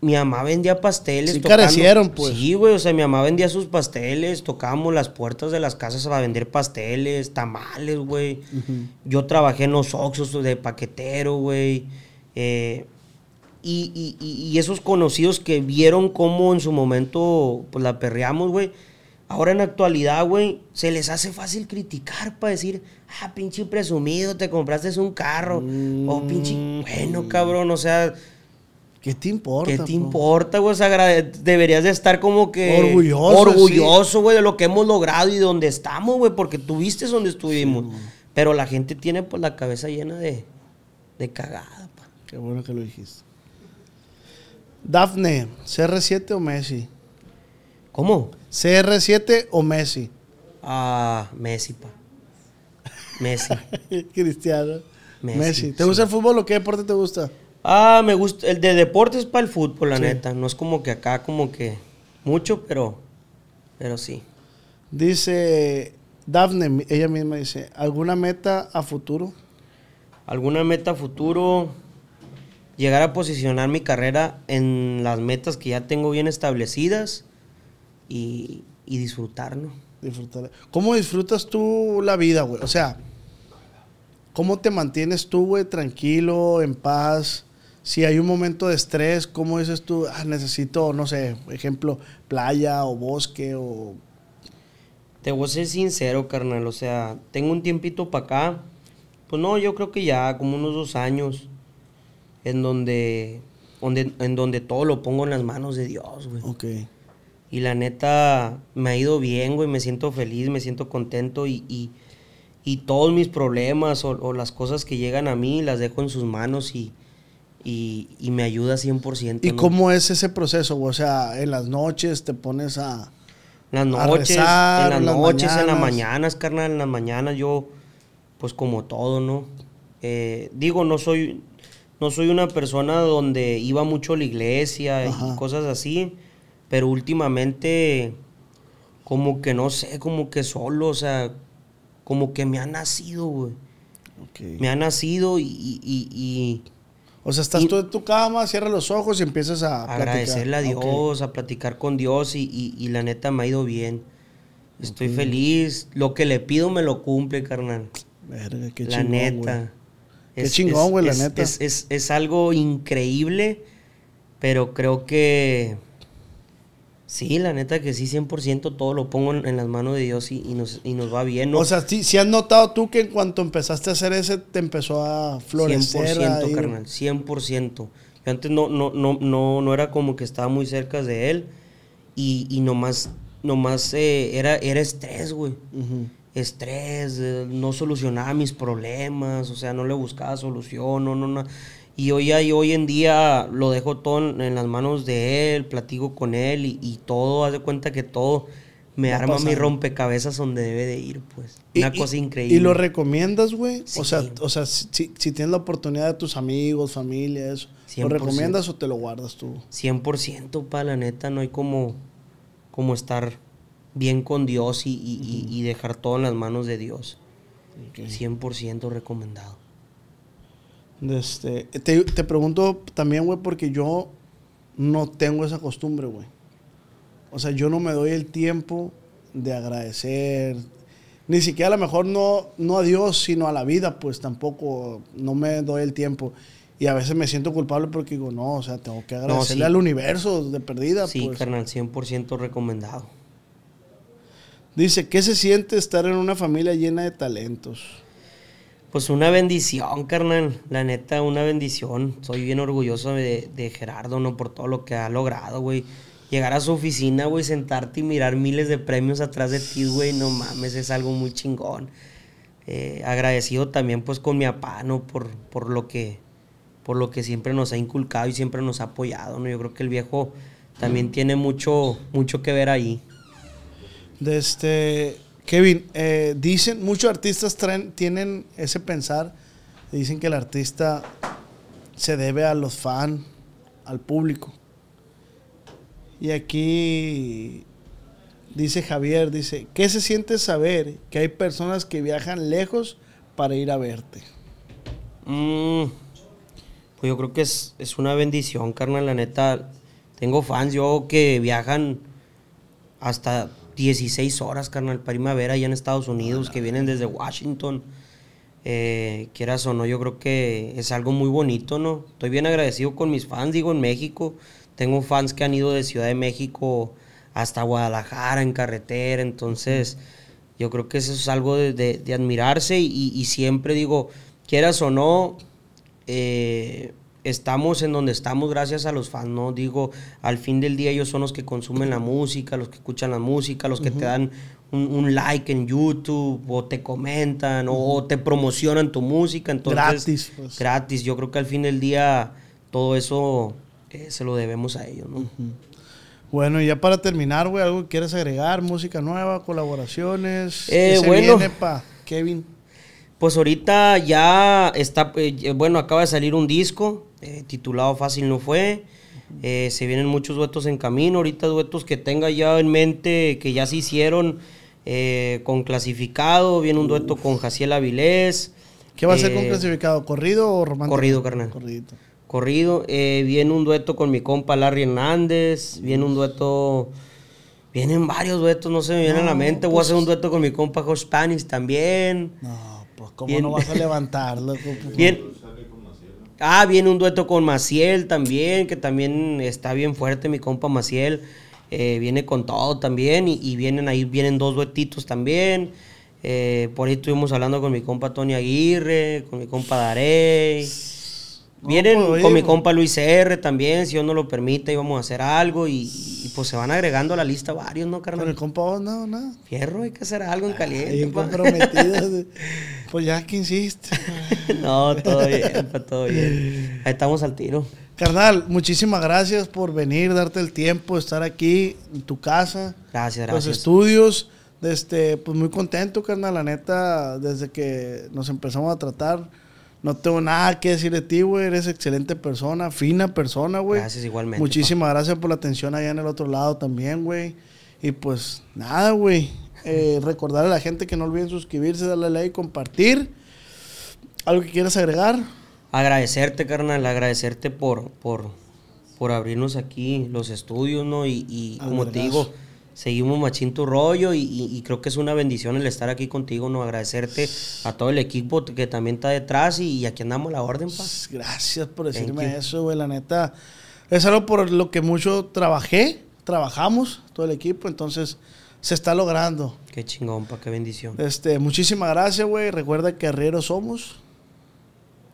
mi mamá vendía pasteles. Sí carecieron, pues. Sí, güey, o sea, mi mamá vendía sus pasteles, tocábamos las puertas de las casas para vender pasteles, tamales, güey. Yo trabajé en los Oxxos de paquetero, güey. Eh, y, y- y- y esos conocidos que vieron cómo en su momento pues la perreamos, güey. Ahora en actualidad, güey, se les hace fácil criticar para decir, ah, pinche presumido, te compraste un carro. O pinche, bueno, cabrón, o sea, ¿Qué te importa? ¿qué te po? importa, güey? O sea, agrade- deberías de estar como que... Orgulloso, Orgulloso, güey, de lo que hemos logrado y de donde estamos, güey, porque tuviste donde estuvimos. Pero la gente tiene, pues, la cabeza llena de, de cagada, pa. Qué bueno que lo dijiste. Dafne, ¿CR7 o Messi? ¿Cómo? ¿CR7 o Messi? Ah, Messi, pa. Messi. [LAUGHS] Cristiano. Messi, Messi. ¿Te sí. gusta el fútbol o qué deporte te gusta? Ah, me gusta. El de deportes para el fútbol, la Sí. neta. No es como que acá, como que mucho, pero. Pero sí. Dice Dafne, ella misma dice, ¿alguna meta a futuro? ¿Alguna meta futuro? Llegar a posicionar mi carrera en las metas que ya tengo bien establecidas y, y disfrutar, ¿no? Disfrutar. ¿Cómo disfrutas tú la vida, güey? O sea, ¿cómo te mantienes tú, güey, tranquilo, en paz? Si hay un momento de estrés, ¿cómo dices tú? Ah, necesito, no sé, ejemplo, playa o bosque o... Te voy a ser sincero, carnal. O sea, tengo un tiempito para acá. Pues no, yo creo que ya como unos dos años. En donde, donde, en donde todo lo pongo en las manos de Dios, güey. Ok. Y la neta, me ha ido bien, güey. Me siento feliz, me siento contento. Y, y, y todos mis problemas o, o las cosas que llegan a mí las dejo en sus manos y, y, y me ayuda 100%. ¿Y ¿no? cómo es ese proceso? O sea, en las noches te pones a... En las a noches, rezar, en las noches, en las mañanas. carnal, en las mañanas yo, pues como todo, ¿no? Eh, digo, no soy, no soy una persona donde iba mucho a la iglesia Ajá. y cosas así, pero últimamente, como que no sé, como que solo, o sea, como que me ha nacido, güey. Me ha nacido y, y- y- y O sea, estás tú en tu cama, cierras los ojos y empiezas a... agradecerle a. Dios, a platicar con Dios y, y- y la neta me ha ido bien. Estoy feliz. Lo que le pido me lo cumple, carnal. Verga, qué la chingón, neta. güey. Qué chingón, güey, la es- neta. Es, es- es algo increíble, pero creo que sí, la neta que sí, 100% todo lo pongo en, en las manos de Dios y, y nos, y nos va bien. ¿no? O sea, si, si has notado tú que en cuanto empezaste a hacer ese, te empezó a florecer. 100%, a ir- carnal, 100%. Yo antes no, no, no, no, no era como que estaba muy cerca de él y, y nomás, nomás eh, era, era estrés, güey. Estrés, eh, no solucionaba mis problemas, o sea, no le buscaba solución, no, no, no. Y hoy, y hoy en día lo dejo todo en, las manos de él, platico con él y, y todo, haz de cuenta que todo me Va arma mi rompecabezas donde debe de ir, pues. Y- Una cosa increíble. ¿Y lo recomiendas, güey? Sí. O sea, o sea si, si tienes la oportunidad de tus amigos, familia, eso, ¿lo 100%. recomiendas o te lo guardas tú? 100% pa, la neta, no hay como, como estar bien con Dios y, y- y- y dejar todo en las manos de Dios. 100% recomendado. Este, te, te pregunto también, güey, porque yo no tengo esa costumbre, güey. O sea, yo no me doy el tiempo de agradecer. Ni siquiera a lo mejor no, no a Dios, sino a la vida, pues tampoco no me doy el tiempo. Y a veces me siento culpable porque digo, no, o sea, tengo que agradecerle sí. al universo de perdida. Sí, pues. carnal, 100% recomendado. Dice, ¿qué se siente estar en una familia llena de talentos? Pues una bendición, carnal. La neta, una bendición. Soy bien orgulloso de, Gerardo, ¿no? Por todo lo que ha logrado, güey. Llegar a su oficina, güey, sentarte y mirar miles de premios atrás de ti, güey, no mames, es algo muy chingón. Eh, agradecido también, pues, con mi papá, ¿no? Por, por lo que por lo que siempre nos ha inculcado y siempre nos ha apoyado, ¿no? Yo creo que el viejo también tiene mucho, mucho que ver ahí. De este, Kevin, eh, dicen, muchos artistas traen, tienen ese pensar, dicen que el artista se debe a los fans, al público. Y aquí dice Javier, dice, ¿qué se siente saber que hay personas que viajan lejos para ir a verte? Mm, pues yo creo que es, es una bendición, carnal, la neta. Tengo fans yo que viajan hasta 16 horas, carnal, para irme a ver allá en Estados Unidos, que vienen desde Washington. Eh, quieras o no, yo creo que es algo muy bonito, ¿no? Estoy bien agradecido con mis fans, digo, en México. Tengo fans que han ido de Ciudad de México hasta Guadalajara en carretera, entonces yo creo que eso es algo de, de- de admirarse y, y siempre digo, quieras o no, eh, estamos en donde estamos gracias a los fans, ¿no? Digo, al fin del día ellos son los que consumen la música, los que escuchan la música, los que te dan un, un like en YouTube o te comentan o te promocionan tu música, entonces Gratis, pues. gratis. Yo creo que al fin del día todo eso eh, se lo debemos a ellos, ¿no? Bueno, y ya para terminar, güey, algo que quieres agregar, música nueva, colaboraciones. Eh, ¿Qué se bueno. viene pa Kevin? Pues ahorita ya está, eh, bueno, acaba de salir un disco eh, titulado Fácil no fue. Eh, se vienen muchos duetos en camino. Ahorita duetos que tenga ya en mente, que ya se hicieron con clasificado. Viene un dueto con Jaciel Avilés. ¿Qué va a ser con clasificado? ¿Corrido o romántico? Corrido, carnal. Corridito. Corrido. Eh, viene un dueto con mi compa Larry Hernández. Viene un dueto. Vienen varios duetos, no se me viene a la mente. Voy a pues- hacer un dueto con mi compa Josh Spanish también. No, pues cómo no vas a levantarlo. Bien. [LAUGHS] Ah, viene un dueto con Maciel también, que también está bien fuerte mi compa Maciel. Eh, viene con todo también y, y vienen ahí, vienen dos duetitos también. Eh, por ahí estuvimos hablando con mi compa Tony Aguirre, con mi compa Darey. Vienen oye, con mi compa Luis R también, si Dios nos lo permite, íbamos a hacer algo y, y, pues se van agregando a la lista varios, ¿no, Con el carnal? compa vos, no, no. Fierro, hay que hacer algo en caliente. Bien comprometido. [LAUGHS] pues ya que insiste. [LAUGHS] no, todo bien, pa, todo bien. Ahí estamos al tiro. Carnal, muchísimas gracias por venir, darte el tiempo, estar aquí en tu casa. Gracias, Los gracias. estudios. Este, pues muy contento, carnal. La neta, desde que nos empezamos a tratar, no tengo nada que decir de ti, güey. Eres excelente persona, fina persona, güey. Gracias, igualmente, Muchísimas gracias por la atención allá en el otro lado también, güey. Y pues nada, güey. [LAUGHS] Eh, recordarle a la gente que no olviden suscribirse, darle like, compartir. ¿Algo que quieras agregar? Agradecerte, carnal, agradecerte por, por, por abrirnos aquí los estudios, ¿no? Y, y Al como te digo, seguimos machín tu rollo y, y- y creo que es una bendición el estar aquí contigo, ¿no? Agradecerte a todo el equipo que también está detrás y, y aquí andamos la orden, pa. Gracias por decirme eso, güey. La neta, es algo por lo que mucho trabajé, trabajamos, todo el equipo, entonces se está logrando. Qué chingón, pa, qué bendición. Este, muchísimas gracias, güey. Recuerda que arrieros somos.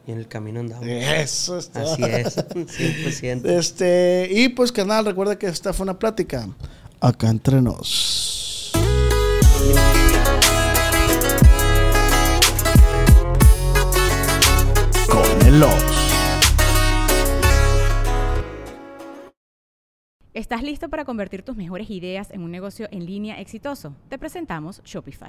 Y en el camino andamos. Eso está. Así es, [LAUGHS] 100%. Este, y pues, canal, recuerda que esta fue una plática acá entre nos. ¿Estás listo para convertir tus mejores ideas en un negocio en línea exitoso? Te presentamos Shopify.